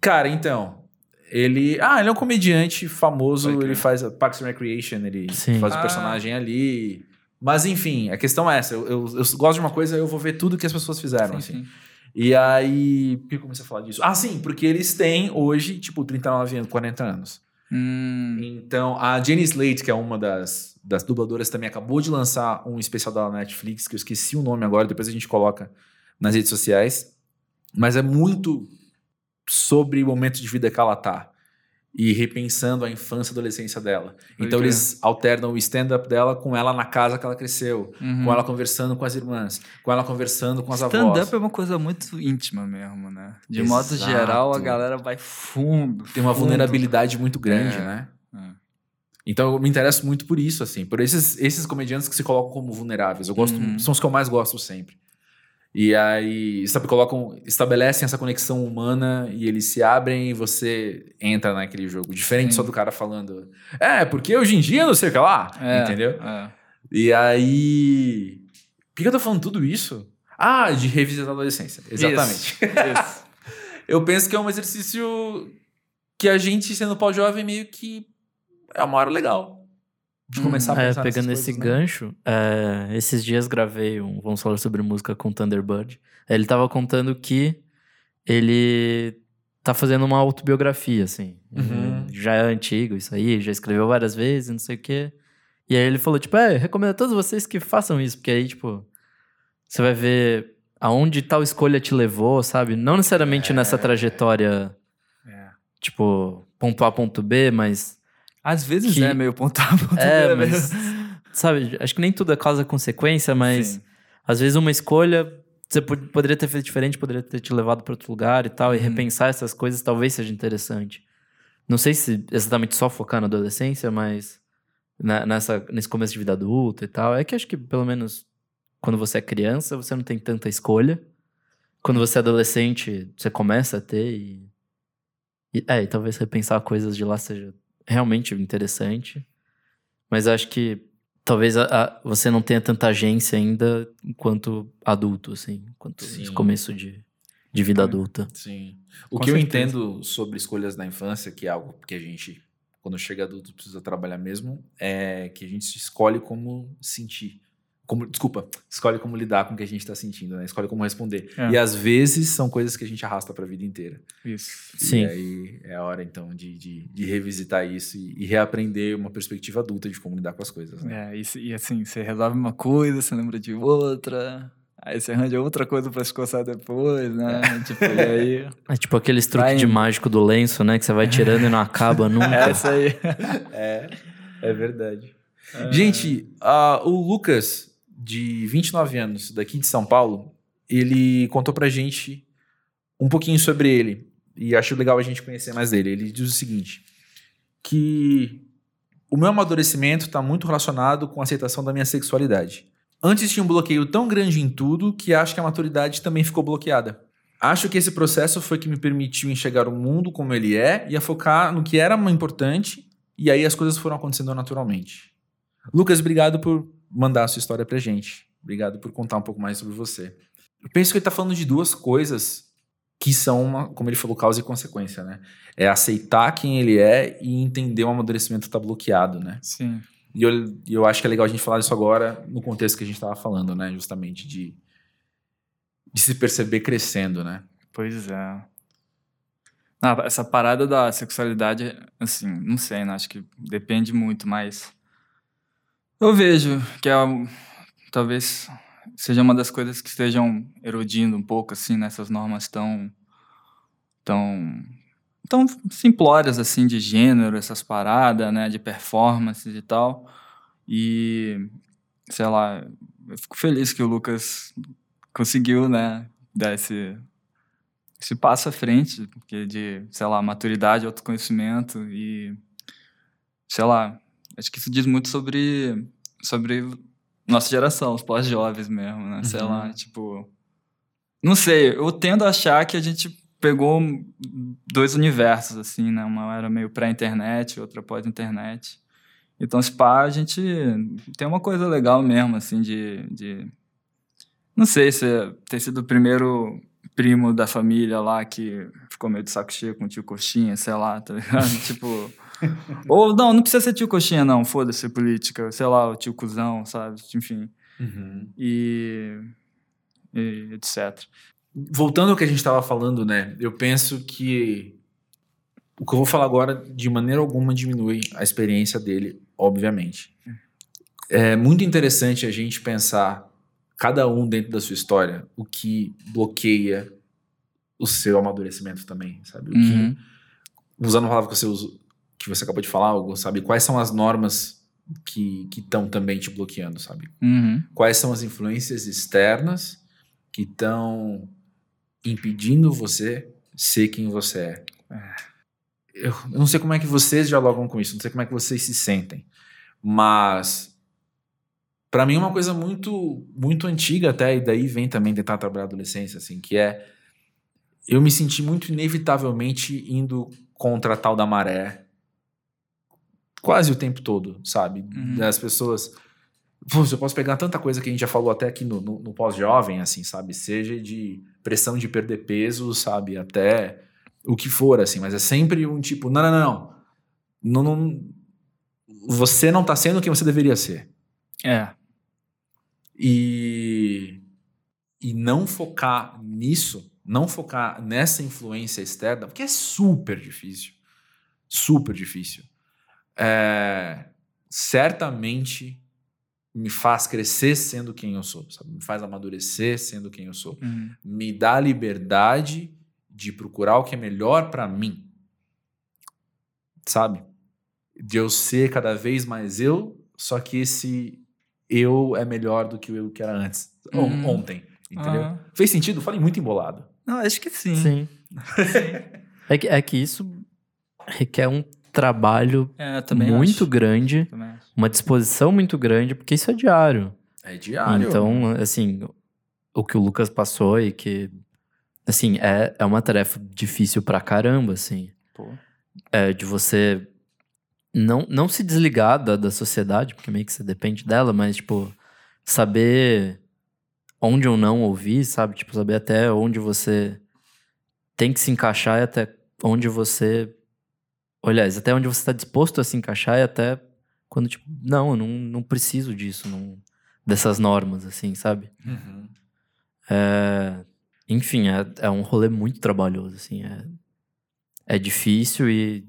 Cara, então. Ele. Ah, ele é um comediante famoso. Ele faz a Parks and Recreation, ele Sim. faz o Ah. personagem ali. Mas enfim, a questão é essa. Eu, eu, eu gosto de uma coisa, eu vou ver tudo que as pessoas fizeram, Sim, assim. sim. E aí. Por que eu comecei a falar disso? Ah, sim, porque eles têm hoje, tipo, 39 anos, 40 anos. Hum, Então, a Jenny Slate, que é uma das, das dubladoras, também acabou de lançar um especial da Netflix, que eu esqueci o nome agora, depois a gente coloca nas redes sociais. Mas é muito sobre o momento de vida que ela tá. E repensando a infância e adolescência dela. Pode então crer. eles alternam o stand-up dela com ela na casa que ela cresceu. uhum. Com ela conversando com as irmãs. Com ela conversando com as avós. Stand-up é uma coisa muito íntima mesmo, né? De modo Exato. geral, a galera vai fundo. Tem uma fundo. vulnerabilidade muito grande, É. né? É. Então eu me interesso muito por isso, assim, por esses, esses comediantes que se colocam como vulneráveis. Eu gosto, Uhum. são os que eu mais gosto sempre. E aí, sabe, colocam, estabelecem essa conexão humana e eles se abrem e você entra naquele jogo. Diferente Sim. só do cara falando, é, porque hoje em dia não sei o que lá, É, entendeu? é. E aí. Por que eu tô falando tudo isso? Ah, de revisitar a adolescência. Exatamente. Isso, isso. Eu penso que é um exercício que a gente, sendo pós-jovem, meio que é uma hora legal. De Hum, começar a É, pensar pegando nessas esse coisas, né? gancho, é, esses dias gravei um Vamos Falar sobre Música com Thunderbird. Ele tava contando que ele tá fazendo uma autobiografia, assim. Uhum. Já é antigo isso aí, já escreveu várias vezes, não sei o quê. E aí ele falou, tipo, é, recomendo a todos vocês que façam isso, porque aí, tipo, você vai ver aonde tal escolha te levou, sabe? Não necessariamente nessa trajetória, É. tipo, ponto A, ponto B, mas Às vezes Que- é meio pontar ponto é, mas. Sabe, acho que nem tudo é causa-consequência, mas Sim. às vezes uma escolha você pod- poderia ter feito diferente, poderia ter te levado para outro lugar e tal, e Uhum. repensar essas coisas talvez seja interessante. Não sei se exatamente só focar na adolescência, mas na- nessa, nesse começo de vida adulta e tal. É que acho que pelo menos quando você é criança, você não tem tanta escolha. Quando você é adolescente, você começa a ter e. e é, e talvez repensar coisas de lá seja realmente interessante. Mas acho que talvez a- a- você não tenha tanta agência ainda enquanto adulto, assim, enquanto Sim. começo de, de vida adulta. Sim. O Com que eu certeza. entendo sobre escolhas na infância, que é algo que a gente, quando chega adulto, precisa trabalhar mesmo, é que a gente escolhe como sentir. Como, desculpa, escolhe como lidar com o que a gente está sentindo, né? Escolhe como responder. É. E às vezes são coisas que a gente arrasta para a vida inteira. Isso. Sim. E aí é a hora, então, de, de, de revisitar isso e, e reaprender uma perspectiva adulta de como lidar com as coisas, né? É, e, e assim, você resolve uma coisa, você lembra de outra. Aí você arranja outra coisa pra se coçar depois, né? Tipo, e aí. É tipo aqueles truques Vai de mágico do lenço, né? Que você vai tirando e não acaba nunca. É isso aí. É, é verdade. Gente, ah, o Lucas, de 29 anos, daqui de São Paulo, ele contou pra gente um pouquinho sobre ele. E acho legal a gente conhecer mais dele. Ele diz o seguinte: que o meu amadurecimento está muito relacionado com a aceitação da minha sexualidade. Antes tinha um bloqueio tão grande em tudo que acho que a maturidade também ficou bloqueada. Acho que esse processo foi que me permitiu enxergar o mundo como ele é e a focar no que era importante, e aí as coisas foram acontecendo naturalmente. Lucas, obrigado por mandar a sua história pra gente. Obrigado por contar um pouco mais sobre você. Eu penso que ele tá falando de duas coisas que são, uma, como ele falou, causa e consequência, né? É aceitar quem ele é e entender o amadurecimento tá bloqueado, né? Sim. E eu, eu acho que é legal a gente falar isso agora no contexto que a gente estava falando, né? Justamente de, de se perceber crescendo, né? Pois é. Ah, essa parada da sexualidade, assim, não sei, né? Acho que depende muito, mas eu vejo que é talvez seja uma das coisas que estejam erodindo um pouco, assim, nessas normas tão tão tão simplórias, assim, de gênero, essas paradas, né? De performances e tal. E, sei lá, eu fico feliz que o Lucas conseguiu, né? Dar esse, esse passo à frente, porque de, sei lá, maturidade, autoconhecimento e, sei lá, acho que isso diz muito sobre, sobre nossa geração, os pós-jovens mesmo, né? Sei Uhum. lá, tipo... Não sei, eu tendo a achar que a gente pegou dois universos, assim, né? Uma era meio pré-internet, outra pós-internet. Então, se pá, a gente tem uma coisa legal mesmo, assim, de... de... Não sei se é ter sido o primeiro primo da família lá que ficou meio de saco cheio com o tio Coxinha, sei lá, tá ligado? tipo... Ou, não, não precisa ser tio Coxinha, não, foda-se política, sei lá, o tio Cusão, sabe? Enfim, e... e etc. Voltando ao que a gente estava falando, né? Eu penso que o que eu vou falar agora, de maneira alguma, diminui a experiência dele, obviamente. É muito interessante a gente pensar, cada um dentro da sua história, o que bloqueia o seu amadurecimento também, sabe? O que, Uhum. usando a palavra que você, usa, que você acabou de falar, Hugo, sabe? Quais são as normas que estão também te bloqueando, sabe? Uhum. quais são as influências externas que estão impedindo você ser quem você é. Eu, eu não sei como é que vocês dialogam com isso, não sei como é que vocês se sentem, mas para mim é uma coisa muito muito antiga até e daí vem também tentar trabalhar a adolescência assim, que é eu me senti muito inevitavelmente indo contra a tal da maré quase o tempo todo, sabe? Uhum. Das pessoas Putz, eu posso pegar tanta coisa que a gente já falou até aqui no, no, no pós-jovem, assim, sabe? Seja de pressão de perder peso, sabe? Até o que for, assim. Mas é sempre um tipo, não, não, não, não. não, não você não tá sendo quem você deveria ser. É. E, e não focar nisso, não focar nessa influência externa, porque é super difícil. Super difícil. É, certamente me faz crescer sendo quem eu sou, sabe? me faz amadurecer sendo quem eu sou. Uhum. Me dá liberdade de procurar o que é melhor para mim. Sabe? De eu ser cada vez mais eu, só que esse eu é melhor do que o eu que era antes. Uhum. Ontem. Entendeu? Ah. Fez sentido? Falei muito embolado. Não, acho que sim. Sim. é, que, é que isso requer um trabalho É, muito acho. grande, uma disposição muito grande, porque isso é diário. É diário. Então, assim, o que o Lucas passou e que, assim, é, é uma tarefa difícil pra caramba, assim. Pô. É de você não, não se desligar da, da sociedade, porque meio que você depende dela, mas, tipo, saber onde ou não ouvir, sabe? Tipo, saber até onde você tem que se encaixar e até onde você. Aliás, até onde você está disposto a se encaixar e até quando, tipo, não, eu não, não preciso disso, não, dessas normas, assim, sabe? Uhum. É, enfim, é, é um rolê muito trabalhoso, assim. É, é difícil e,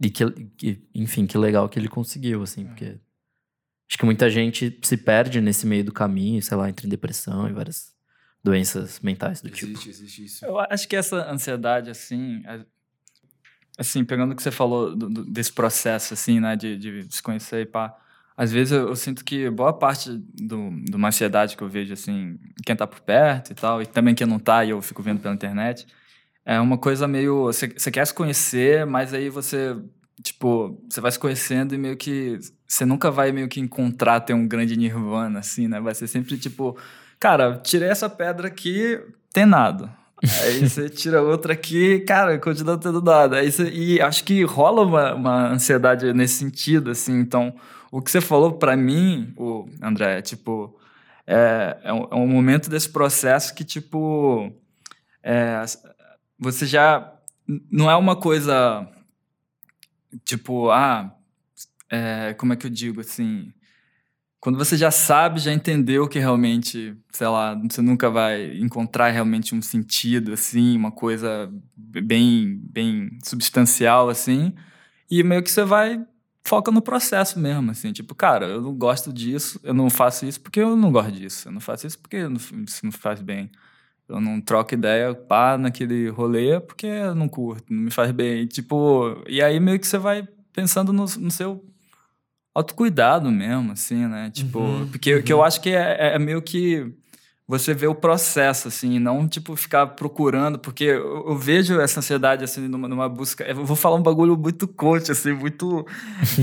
e que, que- enfim, que legal que ele conseguiu, assim, porque acho que muita gente se perde nesse meio do caminho, sei lá, entre depressão e várias doenças mentais do tipo. Existe, existe isso. Eu acho que essa ansiedade, assim, assim, pegando o que você falou do- do- desse processo, assim, né, de, de se conhecer e pá, às vezes eu, eu sinto que boa parte do, de uma ansiedade que eu vejo, assim, quem tá por perto e tal, e também quem não tá, e eu fico vendo pela internet, é uma coisa meio, você, quer se conhecer, mas aí você, tipo, você vai se conhecendo e meio que, você nunca vai meio que encontrar ter um grande nirvana, assim, né, vai ser sempre, tipo, cara, tirei essa pedra aqui, tem nada. Aí você tira outra aqui, cara, continua tendo nada. Aí você- e acho que rola uma, uma ansiedade nesse sentido, assim. Então, o que você falou pra mim, o André, é tipo, é, é, um, é um momento desse processo que, tipo, é, você já. Não é uma coisa. Tipo, ah, é, como é que eu digo assim? Quando você já sabe, já entendeu que realmente, sei lá, você nunca vai encontrar realmente um sentido, assim, uma coisa bem, bem substancial, assim, e meio que você vai foca no processo mesmo, assim, tipo, cara, eu não gosto disso, eu não faço isso porque eu não gosto disso, eu não faço isso porque isso não faz bem. Eu não troco ideia, pá, naquele rolê porque eu não curto, não me faz bem. Tipo, e aí meio que você vai pensando no, no seu autocuidado mesmo, assim, né? Tipo, uhum, porque uhum. que eu acho que é, é, é, meio que você vê o processo, assim, não, tipo, ficar procurando, porque eu, eu vejo essa ansiedade, assim, numa, numa, busca. Eu vou falar um bagulho muito coach, assim, muito.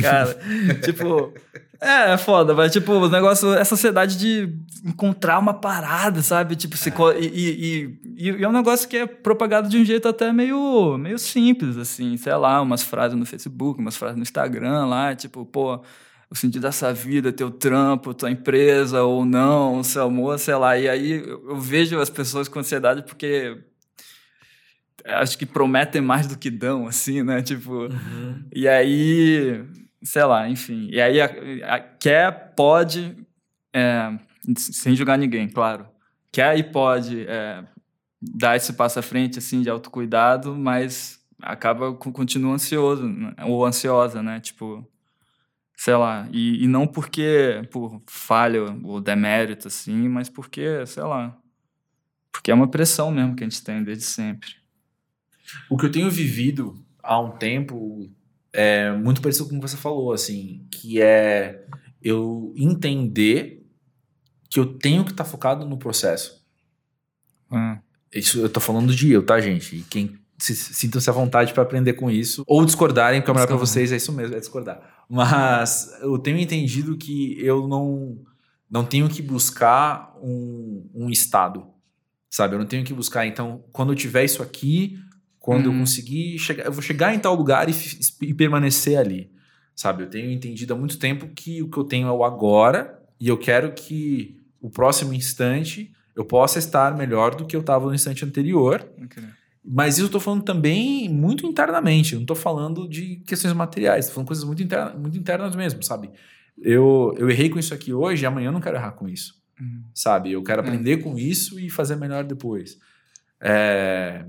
Cara, tipo. É, é foda, mas, tipo, o negócio, essa ansiedade de encontrar uma parada, sabe? Tipo, se, é. e, e, e, e, é um negócio que é propagado de um jeito até meio, meio simples, assim, sei lá, umas frases no Facebook, umas frases no Instagram lá, tipo, pô, o sentido dessa vida, teu trampo, tua empresa ou não, seu amor, sei lá. E aí eu vejo as pessoas com ansiedade porque acho que prometem mais do que dão, assim, né? Tipo, uhum. e aí sei lá, enfim. E aí, a, a, quer, pode, é, sem julgar ninguém, claro. Quer e pode é, dar esse passo à frente, assim, de autocuidado, mas acaba, continua ansioso, né? ou ansiosa, né? Tipo, sei lá. E, e não porque, por falha ou demérito, assim, mas porque, sei lá, porque é uma pressão mesmo que a gente tem desde sempre. O que eu tenho vivido há um tempo é muito parecido com o que você falou, assim, que é eu entender que eu tenho que estar tá focado no processo. Hum. Isso eu tô falando de eu, tá, gente? E quem se, sintam-se à vontade para aprender com isso. Ou discordarem, porque é melhor para vocês, é isso mesmo, é discordar. Mas eu tenho entendido que eu não, não tenho que buscar um, um estado, sabe? Eu não tenho que buscar, então, quando eu tiver isso aqui, quando eu uhum. conseguir chegar, eu vou chegar em tal lugar e, e, permanecer ali, sabe? Eu tenho entendido há muito tempo que o que eu tenho é o agora e eu quero que o próximo instante eu possa estar melhor do que eu estava no instante anterior. Okay. Mas isso eu estou falando também muito internamente, eu não estou falando de questões materiais, estou falando coisas muito, interna, muito internas mesmo, sabe? Eu, eu errei com isso aqui hoje, amanhã eu não quero errar com isso, uhum. sabe? Eu quero é. aprender com isso e fazer melhor depois. É,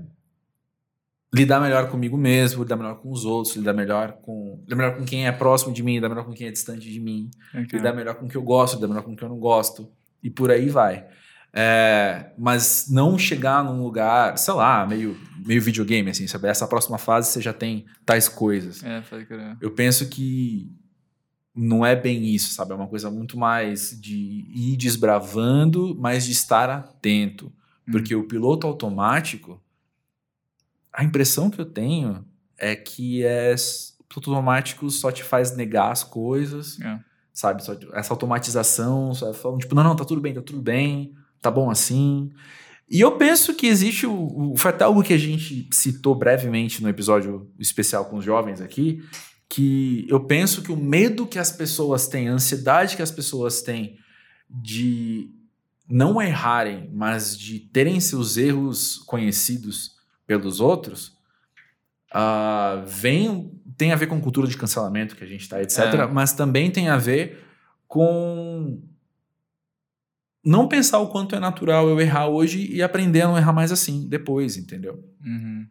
lidar melhor comigo mesmo, lidar melhor com os outros, lidar melhor com, lidar melhor com quem é próximo de mim, lidar melhor com quem é distante de mim, okay. lidar melhor com o que eu gosto, lidar melhor com o que eu não gosto, e por aí vai. É, mas não chegar num lugar, sei lá, meio, meio videogame, assim, sabe? Essa próxima fase você já tem tais coisas. É, pode crer. Eu penso que não é bem isso, sabe? É uma coisa muito mais de ir desbravando, mas de estar atento. Porque hum. o piloto automático, a impressão que eu tenho é que é automático só te faz negar as coisas, é. sabe? Só, essa automatização, só falando, tipo, não, não, tá tudo bem, tá tudo bem, tá bom assim. E eu penso que existe o, o foi até algo que a gente citou brevemente no episódio especial com os jovens aqui, que eu penso que o medo que as pessoas têm, a ansiedade que as pessoas têm de não errarem, mas de terem seus erros conhecidos pelos outros, uh, vem, tem a ver com cultura de cancelamento que a gente está, etc., é. mas também tem a ver com não pensar o quanto é natural eu errar hoje e aprender a não errar mais assim depois, entendeu? Uhum.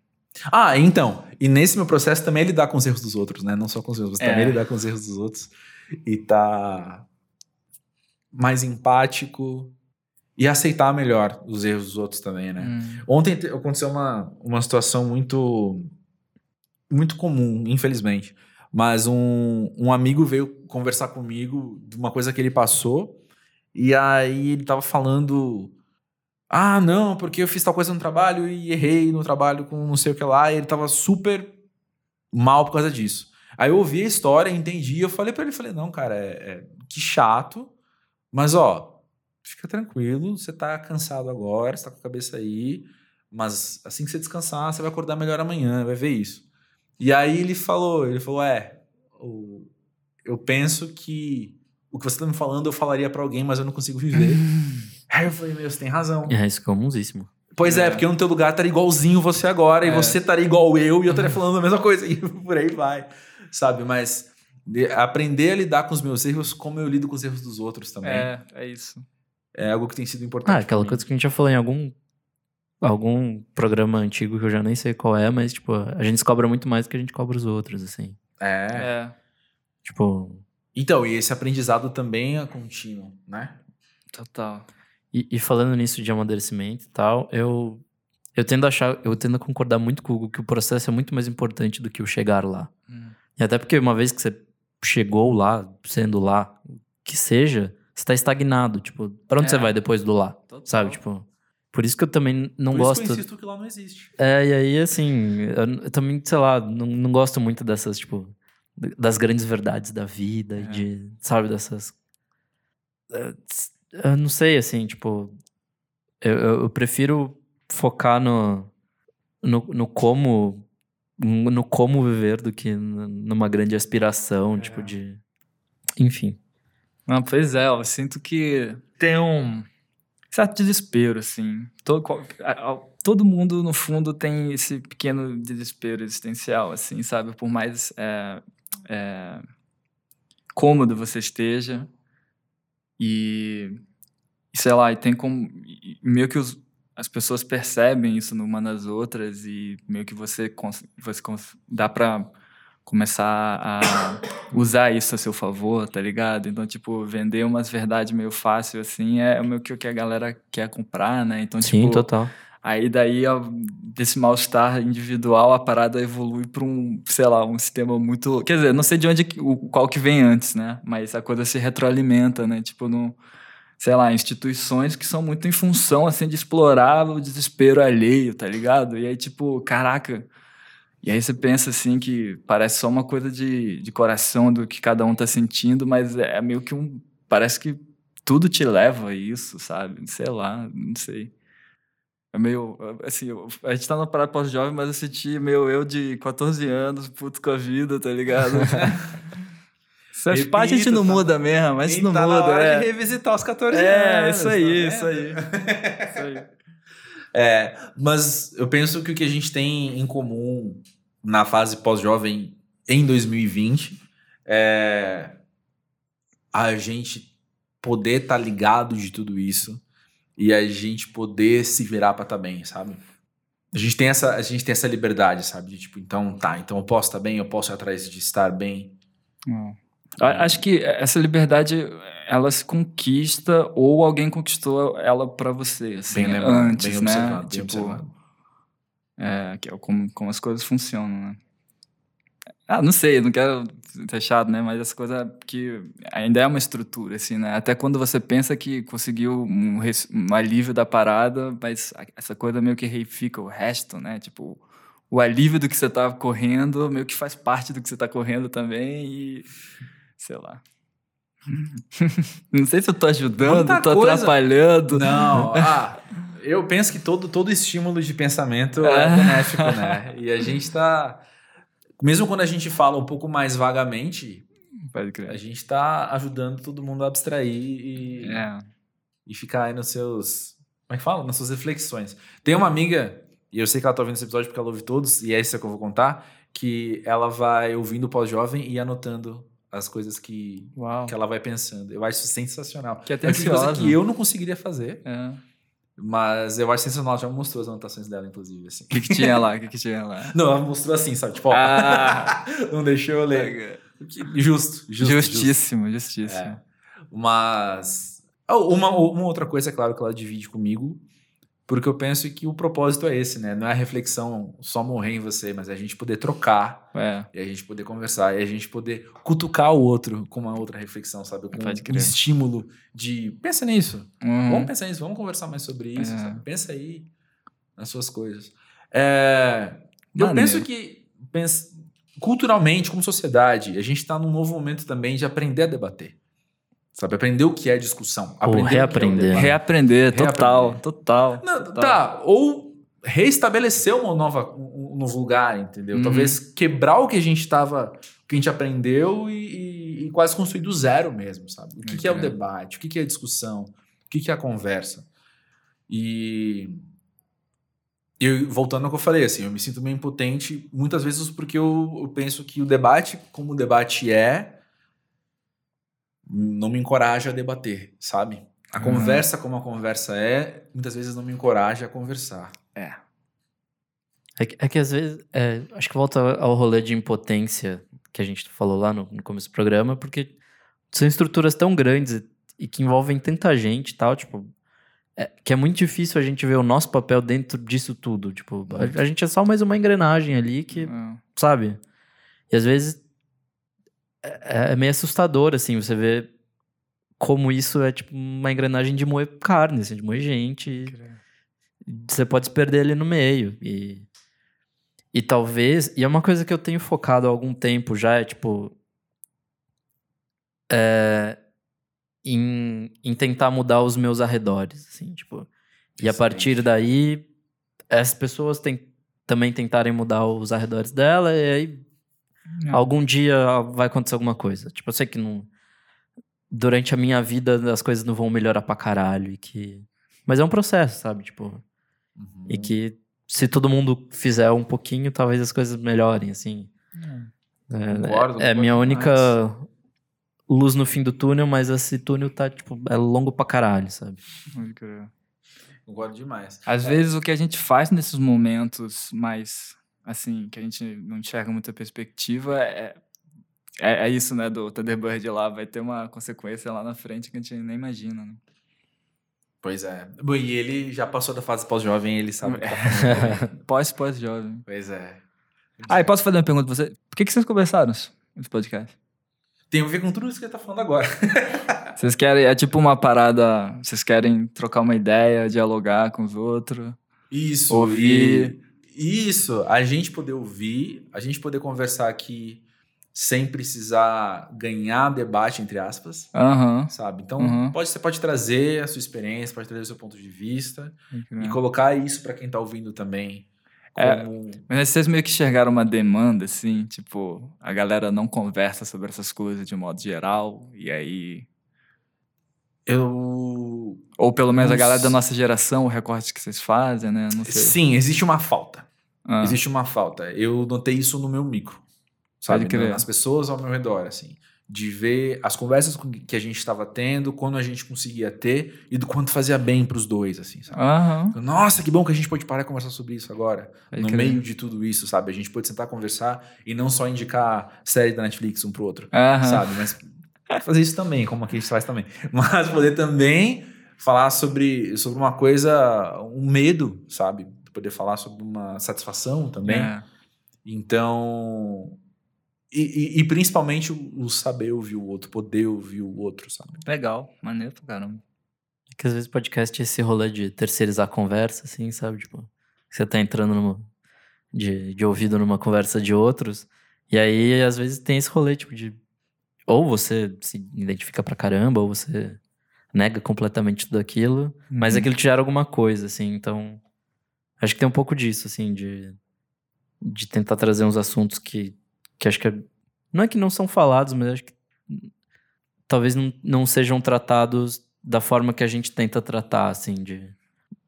Ah, então, e nesse meu processo também é lidar com os erros dos outros, né? Não só com os erros, mas é. também lidar com os erros dos outros e tá mais empático, e aceitar melhor os erros dos outros também, né? Hum. Ontem aconteceu uma, uma situação muito muito comum, infelizmente. Mas um, um amigo veio conversar comigo de uma coisa que ele passou e aí ele tava falando ah, não, porque eu fiz tal coisa no trabalho e errei no trabalho com não sei o que lá, e ele tava super mal por causa disso. Aí eu ouvi a história, entendi, eu falei para ele, falei, não, cara, é, é, que chato, mas ó, fica tranquilo, você tá cansado agora, você tá com a cabeça aí, mas assim que você descansar, você vai acordar melhor amanhã, vai ver isso. E aí ele falou, ele falou, é, eu penso que o que você tá me falando eu falaria para alguém, mas eu não consigo viver. aí eu falei, meu, você tem razão. É, isso é comunsíssimo. Pois é. é, porque no teu lugar estaria igualzinho você agora, é. e você estaria igual eu, e eu estaria falando a mesma coisa, e por aí vai, sabe? Mas De- aprender a lidar com os meus erros como eu lido com os erros dos outros também. É, É, é algo que tem sido importante. Ah, aquela coisa que a gente já falou em algum algum programa antigo que eu já nem sei qual é, mas tipo, a gente cobra muito mais do que a gente cobra os outros, assim. É. É, Tipo, Então, e esse aprendizado também é contínuo, né? total. e, e falando nisso de amadurecimento e tal, eu eu tendo a achar, eu tendo a concordar muito com o Hugo que o processo é muito mais importante do que o chegar lá. Hum. E até porque uma vez que você chegou lá, sendo lá, que seja, você tá estagnado, tipo, pra onde É. você vai depois do lá? Total. Sabe, tipo, por isso que eu também não Por gosto isso que eu insisto que lá não existe. É, e aí, assim, eu, eu também, sei lá, não, não gosto muito dessas, tipo, das grandes verdades da vida É. de, sabe, dessas. eh, Eu não sei, assim, tipo, eu, eu, eu prefiro focar no, no, no como. No como viver do que numa grande aspiração, É. tipo, de. Enfim. Não, pois é, eu sinto que tem um certo desespero, assim. Todo, todo mundo, no fundo, tem esse pequeno desespero existencial, assim, sabe? Por mais é, é, cômodo você esteja. E, sei lá, e tem como. meio que os- as pessoas percebem isso numa nas outras e meio que você, você dá pra começar a usar isso a seu favor, tá ligado? Então, tipo, vender umas verdades meio fácil, assim, é o que a galera quer comprar, né? Então, Sim, tipo, total. aí daí, desse mal-estar individual, a parada evolui pra um, sei lá, um sistema muito... Quer dizer, não sei de onde, qual que vem antes, né? Mas a coisa se retroalimenta, né? Tipo, no... Sei lá, instituições que são muito em função, assim, de explorar o desespero alheio, tá ligado? E aí, tipo, caraca... E aí você pensa assim que parece só uma coisa de, de coração do que cada um tá sentindo, mas é meio que um. Parece que tudo te leva a isso, sabe? Sei lá, não sei. É meio. Assim, a gente tá na parada pós-jovem, mas eu senti meio eu de 14 anos, puto com a vida, tá ligado? Essas partes a gente não tá- muda mesmo, mas gente não tá na muda, hora é. de revisitar os 14 É, anos. isso aí, tá isso aí. Isso aí. É, mas eu penso que o que a gente tem em comum na fase pós-jovem em 2020 é a gente poder estar ligado de tudo isso e a gente poder se virar pra estar bem, sabe? A gente tem essa, a gente tem essa liberdade, sabe? De, tipo, então tá, então eu posso estar bem, eu posso ir atrás de estar bem. A- Acho que essa liberdade ela se conquista ou alguém conquistou ela pra você, assim, Bem lembrado, antes, bem né? observado, bem tipo, observado. é, que é como, como as coisas funcionam, né? Ah, não sei, não quero ser chato, né? Mas essa coisa que ainda é uma estrutura, assim, né? Até quando você pensa que conseguiu um, um alívio da parada, mas essa coisa meio que reifica o resto, né? Tipo, o alívio do que você tá correndo meio que faz parte do que você tá correndo também e... Sei lá. não sei se eu tô ajudando, Muita tô coisa. atrapalhando. Não, ah, eu penso que todo, todo estímulo de pensamento é É. benéfico, né? E a gente tá. Mesmo quando a gente fala um pouco mais vagamente, a gente tá ajudando todo mundo a abstrair e, É. e ficar aí nos seus. Como é que fala? Nas suas reflexões. Tem uma amiga, e eu sei que ela tá ouvindo esse episódio porque ela ouve todos, e é isso que eu vou contar, que ela vai ouvindo o pós-jovem e anotando as coisas que, Uau. que ela vai pensando. Eu acho sensacional. Que É uma coisa atenciosa. que eu não conseguiria fazer. É. Mas eu acho sensacional, já mostrou as anotações dela, inclusive, assim. O que, que tinha lá? O que, que tinha lá? Não, ela mostrou assim, sabe? Tipo, ó, Ah, não deixou eu ler. Justo, justo. justo. justíssimo, justíssimo. É. Mas. Oh, Uma, uma outra coisa, é claro, que ela divide comigo, porque eu penso que o propósito é esse, né? Não é a reflexão só morrer em você, mas é a gente poder trocar, É. e a gente poder conversar, e a gente poder cutucar o outro com uma outra reflexão, sabe? Com um estímulo de. Pensa nisso. Uhum. Vamos pensar nisso, vamos conversar mais sobre isso, É. sabe? Pensa aí nas suas coisas. É, eu penso que, pens- culturalmente, como sociedade, a gente está num novo momento também de aprender a debater. Sabe? Aprender o que é discussão. Aprender o que é reaprender. debate. Reaprender, total, Reaprender. total. Não, total. tá, ou reestabelecer uma nova, um novo lugar, entendeu? Uhum. Talvez quebrar o que a gente tava, o que a gente aprendeu e, e- e quase construir do zero mesmo, sabe? O que, que é o debate, o que, que é a discussão, o que, que é a conversa. E eu, voltando ao que eu falei, assim, eu me sinto meio impotente muitas vezes porque eu, eu penso que o debate, como o debate é, não me encoraja a debater, sabe? A Uhum. conversa como a conversa é, muitas vezes não me encoraja a conversar. É. É que, é que às vezes, é, acho que volta ao rolê de impotência que a gente falou lá no, no começo do programa, porque são estruturas tão grandes e, e que envolvem tanta gente e tal, tipo, é, que é muito difícil a gente ver o nosso papel dentro disso tudo. Tipo, a, a gente é só mais uma engrenagem ali que, É. sabe? E às vezes é, é meio assustador, assim, você vê como isso é tipo uma engrenagem de moer carne, assim, de moer gente. você pode se perder ali no meio. E, e talvez. E é uma coisa que eu tenho focado há algum tempo já, é tipo. É, em, em tentar mudar os meus arredores, assim, tipo. E a partir daí, as pessoas tem, também tentarem mudar os arredores dela, e aí É. algum dia vai acontecer alguma coisa. Tipo, eu sei que não. Durante a minha vida as coisas não vão melhorar pra caralho. E que... Mas é um processo, sabe? Tipo. Uhum. E que se todo mundo fizer um pouquinho, talvez as coisas melhorem, assim. É, Concordo, é, é minha única luz no fim do túnel, mas esse túnel tá, tipo, é longo pra caralho, sabe? Concordo demais. Às vezes o que a gente faz nesses momentos mais assim, que a gente não enxerga muita perspectiva, é, é, é isso, né, do Thunderbird lá, vai ter uma consequência lá na frente que a gente nem imagina, né? Pois é. Bom, e ele já passou da fase pós-jovem, ele sabe tá falando. também. Pós, pós-jovem. pois é. Ah, e posso fazer uma pergunta pra você? Por que, que vocês começaram esse podcast? Tem a ver com tudo isso que ele tá falando agora. Vocês querem, é tipo uma parada, vocês querem trocar uma ideia, dialogar com os outros? Isso. Ouvir. e- Isso. A gente poder ouvir, a gente poder conversar aqui sem precisar ganhar debate, entre aspas, Aham. sabe? Então, Uhum. pode, você pode trazer a sua experiência, pode trazer o seu ponto de vista Uhum. e colocar isso pra quem tá ouvindo também. É. Como... Mas vocês meio que enxergaram uma demanda, assim, tipo, a galera não conversa sobre essas coisas de modo geral, e aí. Eu. Ou pelo menos a galera da nossa geração, o recorte que vocês fazem, né? Não sei. Sim, existe uma falta. Ah, Existe uma falta. Eu notei isso no meu micro. Sabe? crer. Nas pessoas ao meu redor, assim. De ver as conversas que a gente estava tendo, quando a gente conseguia ter e do quanto fazia bem pros dois, assim, sabe? Aham. Nossa, que bom que a gente pode parar e conversar sobre isso agora. Pode no crer. meio de tudo isso, sabe? A gente pode sentar conversar e não só indicar série da Netflix um pro outro, Aham. sabe? Mas fazer isso também, como aqui a gente faz também. Mas poder também falar sobre, sobre uma coisa, um medo, sabe? Poder falar sobre uma satisfação também. É. Então. E, e- e principalmente o, o saber ouvir o outro, poder ouvir o outro, sabe? Legal, maneiro pra caramba. É que às vezes podcast é esse rolê de terceirizar a conversa, assim, sabe? Tipo, você tá entrando numa, de, de ouvido numa conversa de outros, e aí às vezes tem esse rolê, tipo, de. Ou você se identifica pra caramba, ou você nega completamente tudo aquilo, mas Uhum. aquilo te gera alguma coisa, assim, então. Acho que tem um pouco disso, assim, de, de tentar trazer uns assuntos que, que acho que. é- não é que não são falados, mas acho que talvez não, não sejam tratados da forma que a gente tenta tratar, assim, de,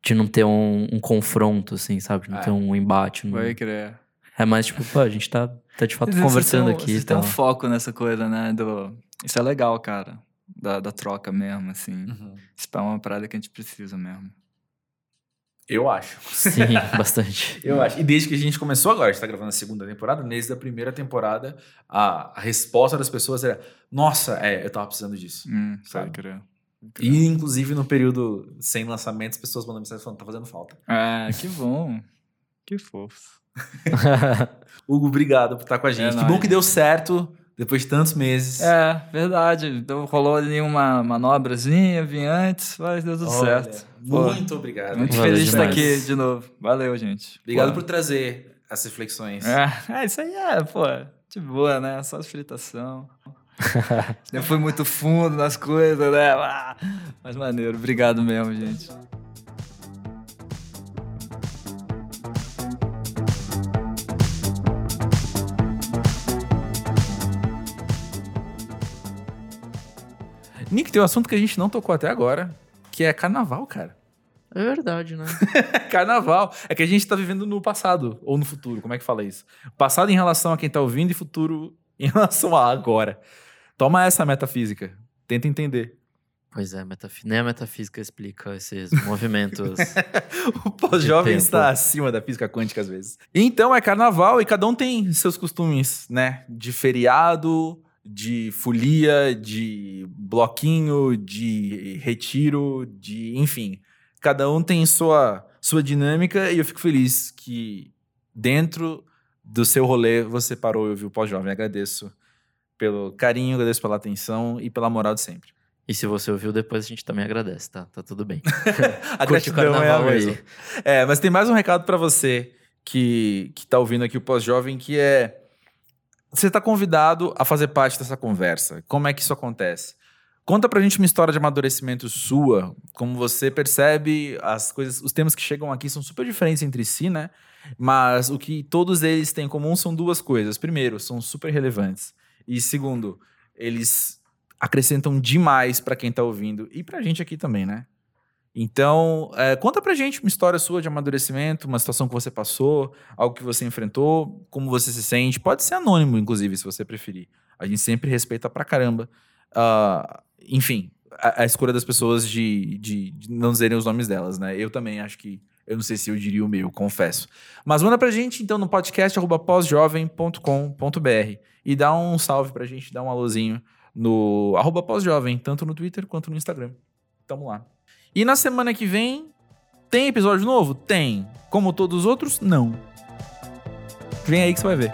de não ter um, um confronto, assim, sabe? De não É. ter um embate. não- Pode crer. É mais tipo, pô, a gente tá, tá de fato Vocês conversando um- aqui Vocês têm tal. um foco nessa coisa, né? Do... Isso é legal, cara. Da, da troca mesmo, assim. Isso é uma parada que a gente precisa mesmo. Eu acho. Sim, bastante. Eu acho. E desde que a gente começou agora, a gente tá gravando a segunda temporada, desde a primeira temporada, a, a resposta das pessoas era: Nossa, é, eu tava precisando disso. Hum, Sabe? crer. E, inclusive, no período sem lançamento, as pessoas mandando mensagem falando: tá fazendo falta. Ah, que bom. Que fofo. Hugo, obrigado por estar com a gente. É que nóis. bom que deu certo depois de tantos meses. É, verdade. Então rolou ali uma manobrazinha, vim antes, mas deu tudo Olha, certo. Pô, Muito obrigado. muito? Valeu feliz de estar demais. aqui de novo. Valeu, gente. Obrigado Pô. por trazer as reflexões. É, é, isso aí é, pô, de boa, né? Só fritação. Eu fui muito fundo nas coisas, né? Ah, mas maneiro, obrigado mesmo, gente. Nick, tem um assunto que a gente não tocou até agora, que é carnaval, cara. É verdade, né? Carnaval. É que a gente tá vivendo no passado ou no futuro. Como é que fala isso? Passado em relação a quem tá ouvindo e futuro em relação a agora. Toma essa metafísica. Tenta entender. Pois é, metaf... nem a metafísica explica esses movimentos. o pós-jovem está acima da física quântica às vezes. Então é carnaval e cada um tem seus costumes, né? De feriado, de folia, de bloquinho, de retiro, de enfim. Cada um tem sua sua dinâmica e eu fico feliz que dentro do seu rolê você parou e ouviu o pós-jovem. Agradeço pelo carinho, agradeço pela atenção e pela moral de sempre. e se você ouviu depois, a gente também agradece, tá? Tá tudo bem. A Curte o gratidão é a carnaval aí. É, mas tem mais um recado pra você que, que tá ouvindo aqui o Pós-Jovem, que é... Você tá convidado a fazer parte dessa conversa. Como é que isso acontece? Conta pra gente uma história de amadurecimento sua, como você percebe as coisas, os temas que chegam aqui são super diferentes entre si, né? Mas o que todos eles têm em comum são duas coisas. Primeiro, são super relevantes. E segundo, eles acrescentam demais pra quem tá ouvindo e pra gente aqui também, né? Então, é, conta pra gente uma história sua de amadurecimento, uma situação que você passou, algo que você enfrentou, como você se sente. Pode ser anônimo, inclusive, se você preferir. A gente sempre respeita pra caramba. ah, enfim, a, a escolha das pessoas de, de, de não dizerem os nomes delas, né? Eu também acho que. Eu não sei se eu diria o meu, confesso. Mas manda pra gente, então, no podcast pós-jovem.com.br e dá um salve pra gente, dá um alôzinho no arroba pós-jovem, tanto no Twitter quanto no Instagram. Tamo lá. E na semana que vem, tem episódio novo? Tem. Como todos os outros? Não. Vem aí que você vai ver.